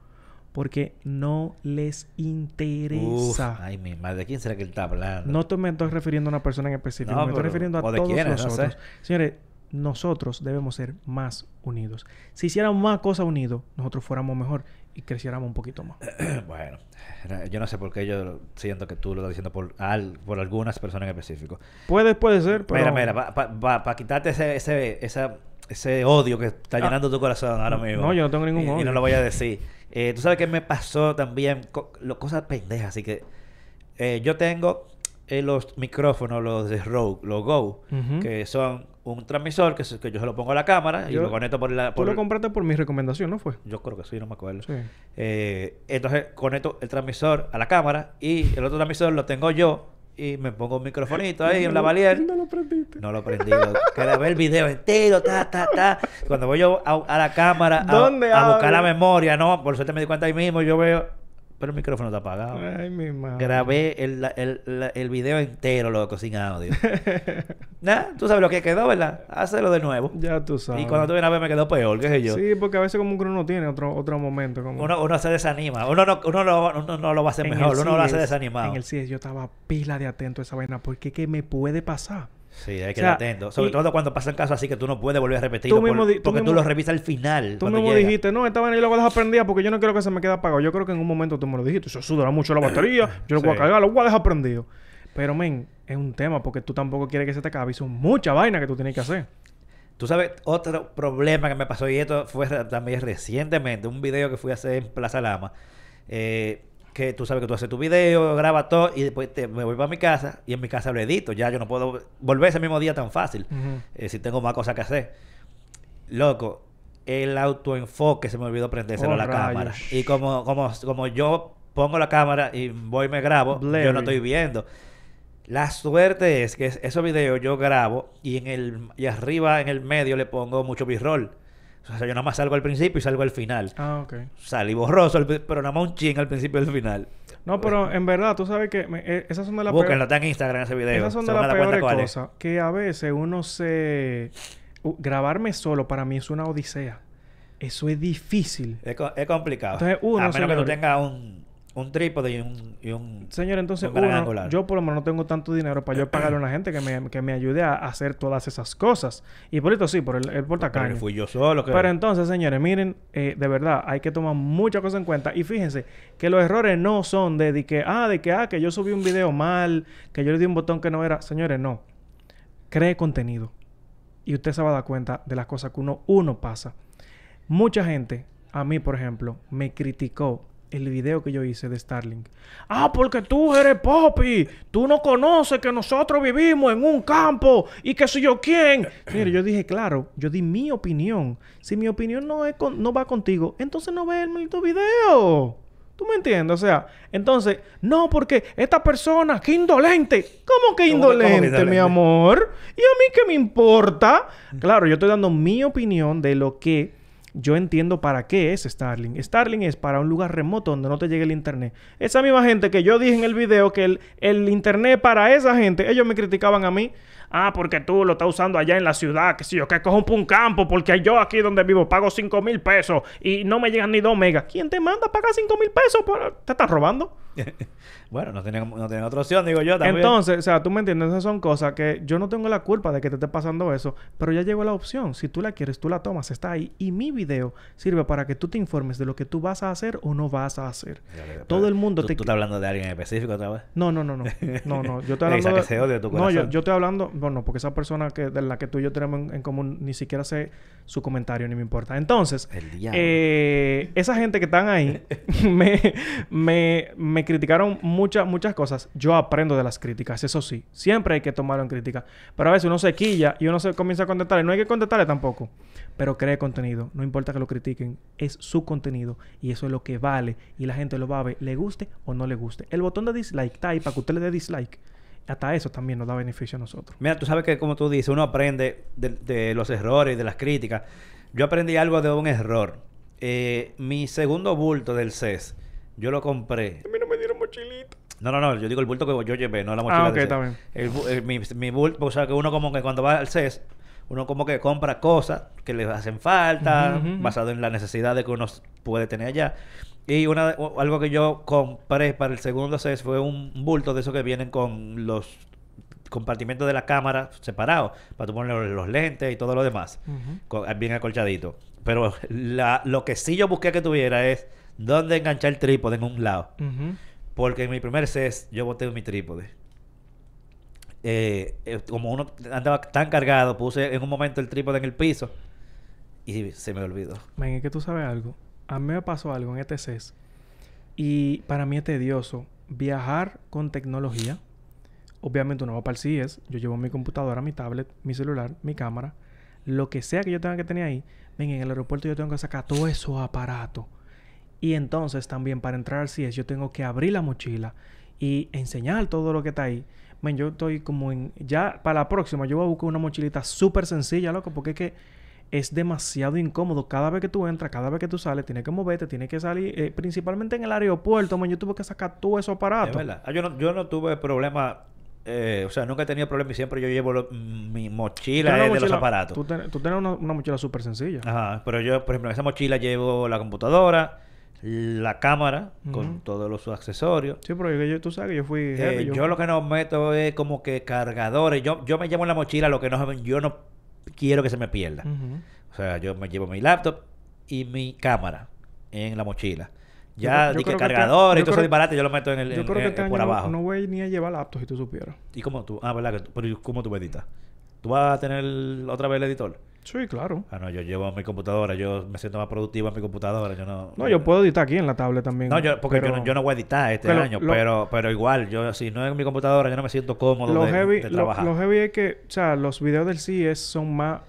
Porque no les Uf, interesa. ay, mi madre, ¿de quién será que él está hablando? No te me estoy refiriendo a una persona en específico, No, me estoy refiriendo a o de todos quiénes, no nosotros. sé. Señores, nosotros debemos ser más unidos. Si hiciéramos más cosas unidos, nosotros fuéramos mejor y creciéramos un poquito más. bueno, yo no sé por qué yo siento que tú lo estás diciendo por, al- por algunas personas en específico. Puede, puede ser, pero... Mira, mira, para quitarte ese, ese, esa- ese odio que está Ah. llenando tu corazón ahora mismo. No, yo no tengo ningún y, y odio. no lo voy a decir. Eh, Tú sabes que me pasó también co- lo- cosas pendejas. Así que eh, yo tengo eh, los micrófonos, los de Rogue, los Go, que son un transmisor que, se- que yo se lo pongo a la cámara y lo conecto por la... Tú por- lo compraste por mi recomendación, ¿no fue? Yo creo que sí, no me acuerdo. Sí. Eh, entonces conecto el transmisor a la cámara y el otro transmisor lo tengo yo y me pongo un microfonito ahí en la valier. No lo prendiste. No lo prendí. Grabé el video entero, ta, ta, ta. Cuando voy yo a, a la cámara a, ¿Dónde a buscar la memoria, no, por suerte me di cuenta ahí mismo, yo veo, pero el micrófono está apagado. Ay, mi madre. Grabé el, el, el video entero, loco, sin audio. Tú sabes lo que quedó, ¿verdad? Hazlo de nuevo. Ya tú sabes. Y cuando tú vienes a ver me quedó peor, qué sé yo. Sí, porque a veces como que uno no tiene otro, otro momento. Como... Uno, uno se desanima. Uno no, uno, lo, uno no lo va a hacer En mejor. Uno lo hace desanimado. En el CIES yo estaba pila de atento a esa vaina. Porque ¿qué me puede pasar? Sí, hay que O sea, estar atento. Sobre y- todo cuando pasan casos así que tú no puedes volver a repetirlo. Tú mismo por- di- tú porque tú lo revisas al final. Tú mismo llega. dijiste, no, esta vaina yo la voy a dejar prendida porque yo no quiero que se me quede apagado. Yo creo que en un momento tú me lo dijiste. Eso sudará mucho la batería. Yo lo voy a Sí. cargar, lo voy a dejar prendido. Pero, men, es un tema porque tú tampoco quieres que se te acabe. Y son mucha vaina que tú tienes que hacer. Tú sabes, otro problema que me pasó, y esto fue también recientemente, un video que fui a hacer en Plaza Lama, eh, que tú sabes que tú haces tu video, grabas todo, y después te- me voy para mi casa, y en mi casa lo edito. Ya yo no puedo volver ese mismo día tan fácil, eh, si tengo más cosas que hacer. Loco, el autoenfoque se me olvidó prendérselo Oh, a la rayos. cámara. Y como, como, como yo pongo la cámara y voy y me grabo, yo no estoy viendo. La suerte es que es- esos videos yo grabo y en el y arriba en el medio le pongo mucho b-roll. O sea, yo nada más salgo al principio y salgo al final. Ah, ok. Salí borroso, pero nada más un ching al principio y al final. No, pero en verdad, tú sabes que me- eh, esas son de las Búsquenlo, está en Instagram ese video. Esas son de las peores cosas. Que a veces uno se... grabarme solo para mí es una odisea. Eso es difícil. Es, co- es complicado. Entonces, uno, a menos que tú tengas un, un trípode y un, y un Señor, entonces, un uno, yo por lo menos no tengo tanto dinero para yo pagarle a una gente que me, que me ayude a hacer todas esas cosas. Y por esto sí, por el, el Pero fui yo solo. Que... Pero entonces, señores, miren, eh, de verdad, hay que tomar muchas cosas en cuenta. Y fíjense que los errores no son de, de que, ah, de que, ah, que yo subí un video mal, que yo le di un botón que no era. Señores, no. Cree contenido. Y usted se va a dar cuenta de las cosas que uno, uno pasa. Mucha gente, a mí, por ejemplo, me criticó el video que yo hice de Starlink. Ah, porque tú eres Poppy. Tú no conoces que nosotros vivimos en un campo y que soy yo quién. Mire, yo dije, claro, yo di mi opinión. Si mi opinión no, es con- no va contigo, entonces no ve el maldito video. ¿Tú me entiendes? O sea, entonces, no, porque esta persona, qué indolente. ¿Cómo que ¿Cómo que- cómo que indolente, mi amor? ¿Y a mí qué me importa? Claro, yo estoy dando mi opinión de lo que yo entiendo para qué es Starlink. Starlink es para un lugar remoto donde no te llegue el internet. Esa misma gente que yo dije en el video que el, internet para esa gente, ellos me criticaban a mí. Ah, porque tú lo estás usando allá en la ciudad, que si yo que cojo un campo, porque yo aquí donde vivo pago 5 mil pesos y no me llegan ni 2 megas. ¿Quién te manda a pagar 5 mil pesos? por- ¿Te están robando? bueno, no tienen, no tienen otra opción, digo yo también. Entonces, o sea, tú me entiendes, esas son cosas que yo no tengo la culpa de que te esté pasando eso, pero ya llegó la opción. Si tú la quieres, tú la tomas, está ahí. Y mi video sirve para que tú te informes de lo que tú vas a hacer o no vas a hacer. Todo el mundo ¿Tú, te... ¿Tú estás hablando de alguien específico otra vez? No, no, no, no. No, no. Yo estoy hablando... de- tu No, yo, yo estoy hablando... Bueno, porque esa persona que, de la que tú y yo tenemos en, en común ni siquiera sé su comentario ni me importa. Entonces... El. Eh, esa gente que están ahí me, me, me criticaron muchas, muchas cosas. Yo aprendo de las críticas, eso sí. Siempre hay que tomarlo en crítica. Pero a veces uno se quilla y uno se comienza a contestarle. No hay que contestarle tampoco. Pero cree contenido. No importa que lo critiquen. Es su contenido. Y eso es lo que vale. Y la gente lo va a ver. Le guste o no le guste. El botón de dislike está ahí para que usted le dé dislike. Hasta eso también nos da beneficio a nosotros. Mira, tú sabes que como tú dices, uno aprende de, los errores, de las críticas. Yo aprendí algo de un error. Eh, mi segundo bulto del CES, yo lo compré. A mí no me dieron mochilita. No, no, no, yo digo el bulto que yo llevé, no la mochila Ah, ok, bien. El el- mi, mi bulto, o sea, que uno como que cuando va al CES, uno como que compra cosas que le hacen falta, basado en la necesidad de que uno puede tener allá. Y una, algo que yo compré para el segundo CES fue un bulto de esos que vienen con los compartimentos de la cámara separados, para tú poner los, los lentes y todo lo demás, con- bien acolchadito. Pero la, lo que sí yo busqué que tuviera es dónde enganchar el trípode en un lado. Porque en mi primer CES yo boté mi trípode. Eh, eh, como uno andaba tan cargado, puse en un momento el trípode en el piso y se me olvidó. Es que tú sabes algo. A mí me pasó algo en este CES. Y para mí es tedioso viajar con tecnología. Obviamente uno va para el CES. Yo llevo mi computadora, mi tablet, mi celular, mi cámara. Lo que sea que yo tenga que tener ahí. Ven, en el aeropuerto yo tengo que sacar todo esos aparatos. Y entonces también para entrar al CES yo tengo que abrir la mochila y enseñar todo lo que está ahí. Men, yo estoy como en... Ya para la próxima yo voy a buscar una mochilita súper sencilla, loco, porque es que es demasiado incómodo. Cada vez que tú entras, cada vez que tú sales, tienes que moverte, tienes que salir, eh, principalmente en el aeropuerto, man, yo tuve que sacar todo esos Es aparatos. verdad. Ah, yo, no, yo no tuve problema, eh, o sea, nunca he tenido problema y siempre yo llevo lo- mi mochila es de los aparatos. Tú, ten- tú tienes una, una mochila súper sencilla. Ajá, pero yo, por ejemplo, en esa mochila llevo la computadora, la cámara con todos los accesorios. Sí, pero yo, yo- tú sabes que yo fui Eh, yo... lo que no meto es como que cargadores. Yo, yo me llevo en la mochila lo que no yo no quiero que se me pierda. O sea, yo me llevo mi laptop y mi cámara en la mochila. Yo Ya, yo di que creo que te- cargadores y yo todo eso disparate, yo lo meto en el Yo en- creo que en- este por año no- abajo. no voy ni a llevar laptop si tú supieras. ¿Y cómo tú? Ah, ¿verdad? Pero ¿y ¿Cómo tú editas? ¿Tú vas a tener otra vez el editor? Sí, claro. Ah, no, yo llevo mi computadora. Yo me siento más productivo en mi computadora. Yo no... No, yo puedo editar aquí en la tablet también. No, yo, porque yo, pero no, yo no voy a editar este pero año, lo- pero, pero igual, yo si no es en mi computadora, yo no me siento cómodo Lo de, heavy, de trabajar. lo heavy es que, o sea, los videos del CES son más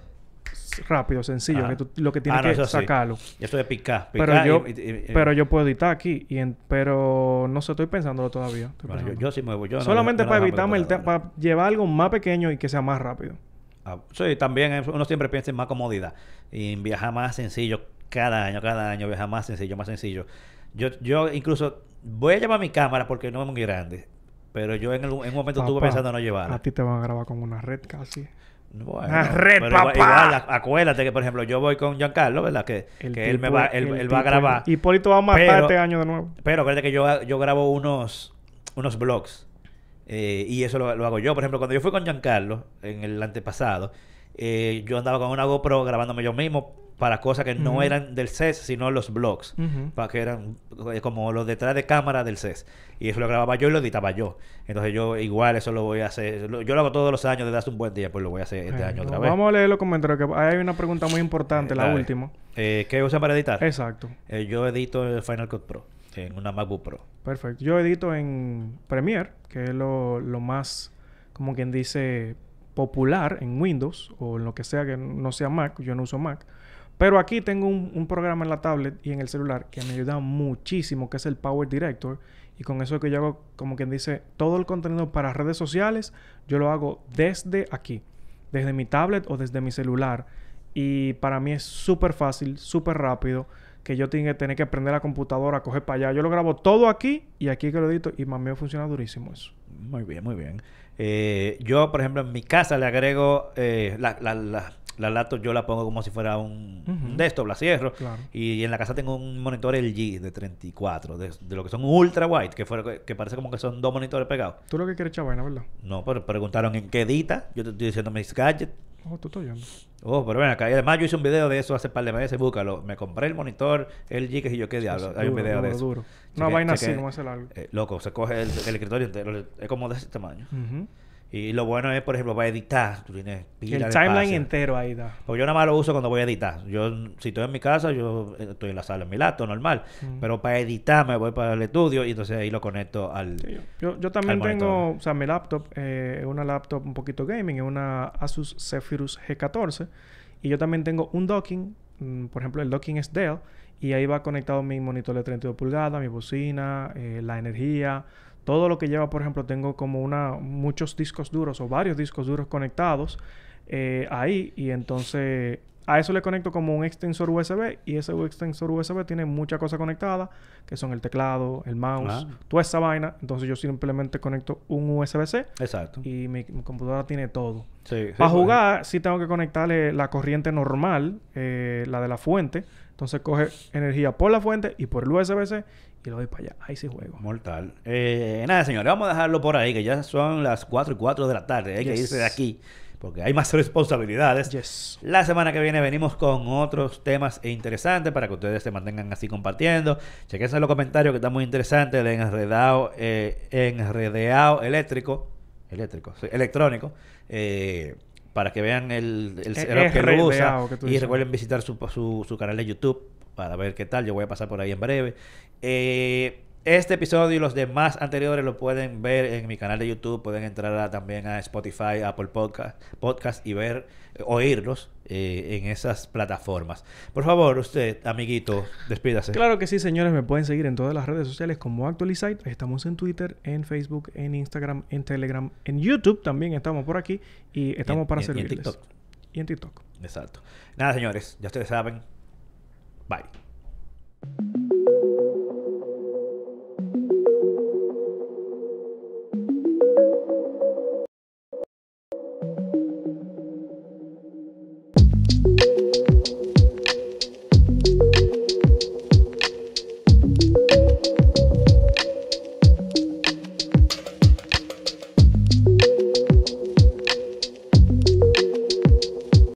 rápidos, sencillos, Ajá. que tú lo que tienes Ah, no, que eso sí. sacarlo. Eso de picar, Pero picar yo, y- y- y- pero yo puedo editar aquí, y en- pero no sé, estoy pensándolo todavía. estoy Bueno, yo, pensando. yo sí muevo. Yo no- Solamente yo no para evitarme el tema, para llevar algo más pequeño y que sea más rápido. Ah, sí, también uno siempre piensa en más comodidad y en viajar más sencillo cada año, cada año viajar más sencillo, más sencillo. Yo, yo incluso voy a llevar mi cámara porque no es muy grande, pero yo en, el- en un momento estuve pensando no llevarla. A ti te van a grabar con una red casi. Bueno, Una red, pero papá. igual, ac- acuérdate que, por ejemplo, yo voy con Giancarlo, ¿verdad? Que, que él me va, él, va a grabar. Hipólito va a matar Pero- este año de nuevo. Pero acuérdate que yo, yo grabo unos, unos vlogs. Eh, y eso lo, lo hago yo. Por ejemplo, cuando yo fui con Giancarlo en el antepasado, eh, yo andaba con una GoPro grabándome yo mismo para cosas que no eran del CES, sino los vlogs. Ujú. Para que eran eh, como los detrás de cámara del CES. Y eso lo grababa yo y lo editaba yo. Entonces yo igual eso lo voy a hacer. lo- Yo lo hago todos los años desde hace un buen día, pues lo voy a hacer este año otra vez. Vamos a leer los comentarios, que hay una pregunta muy importante, Eh, la dale. última. ¿Qué usan para editar? Exacto. Yo edito en Final Cut Pro, en una MacBook Pro. Perfecto. Yo edito en Premiere, que es lo, más, como quien dice, popular en Windows o en lo que sea que no sea Mac. Yo no uso Mac. Pero aquí tengo un, un programa en la tablet y en el celular que me ayuda muchísimo, que es el Power Director. Y con eso es que yo hago, como quien dice, todo el contenido para redes sociales, yo lo hago desde aquí, desde mi tablet o desde mi celular. Y para mí es súper fácil, súper rápido, que yo tenga que tener que aprender la computadora, coger para allá. Yo lo grabo todo aquí y aquí que lo edito y más me funciona durísimo eso. Muy bien, muy bien. Eh, yo, por ejemplo, en mi casa le agrego eh, la- la- la- la laptop yo la pongo como si fuera un, un Ujú. desktop, la cierro. Claro. Y en la casa tengo un monitor LG de 34, de, de lo que son ultra wide, que, fuera, que parece como que son dos monitores pegados. Tú lo que quieres echar vaina, ¿verdad? No, pero preguntaron en qué edita. Yo te estoy diciendo mis gadgets. Oh, tú estás oyendo. Oh, pero ven acá. Y además yo hice un video de eso hace un par de meses. Búscalo. Me compré el monitor LG que si yo qué diablo. Hay un Duro, video de eso. duro. Una vaina cheque- así, como ese largo. eh, loco, se coge el, el escritorio entero. Es como de ese tamaño. Ujú. Y lo bueno es, por ejemplo, para editar. Tú tienes pila El de timeline espacio. entero ahí da. Pues yo nada más lo uso cuando voy a editar. Yo, si estoy en mi casa, yo eh, estoy en la sala, en mi laptop, normal. Mm. Pero para editar me voy para el estudio y entonces ahí lo conecto al... Sí, yo, yo también tengo, monitor. o sea, mi laptop eh, es una laptop un poquito gaming, es una Asus Zephyrus G14 y yo también tengo un docking, mm, por ejemplo el docking es Dell y ahí va conectado mi monitor de 32 pulgadas, mi bocina, eh, la energía, todo lo que lleva, por ejemplo, tengo como una muchos discos duros o varios discos duros conectados eh, ahí y entonces a eso le conecto como un extensor USB y ese extensor USB tiene muchas cosas conectadas que son el teclado, el mouse, Ah. toda esa vaina. Entonces yo simplemente conecto un USB-C Exacto. y mi, mi computadora tiene todo. Sí, sí, Para jugar sí tengo que conectarle la corriente normal, eh, la de la fuente. Entonces coge energía por la fuente y por el USB-C y lo doy para allá. Ahí sí juego. Mortal. Eh, nada, señores, vamos a dejarlo por ahí, que ya son las 4 y 4 de la tarde. Hay que Yes. irse de aquí, porque hay más responsabilidades. Yes. La semana que viene venimos con otros temas interesantes para que ustedes se mantengan así compartiendo. Chequense en los comentarios que está muy interesante el enredado, eh, enredeado eléctrico, eléctrico, sí, electrónico, eh, para que vean el, el E- que lo usa. que Y recuerden visitar su, su, su canal de YouTube para ver qué tal. Yo voy a pasar por ahí en breve. Eh, este episodio y los demás anteriores lo pueden ver en mi canal de YouTube. Pueden entrar a- también a Spotify, Apple Podcast, podcast y ver, eh, oírlos eh, en esas plataformas. Por favor, usted, amiguito, despídase. Claro que sí, señores. Me pueden seguir en todas las redes sociales como Actualizite. Estamos en Twitter, en Facebook, en Instagram, en Telegram, en YouTube también estamos por aquí y estamos en- para y en- y en servirles. TikTok. Y en TikTok. Exacto. Nada, señores, ya ustedes saben. Bye.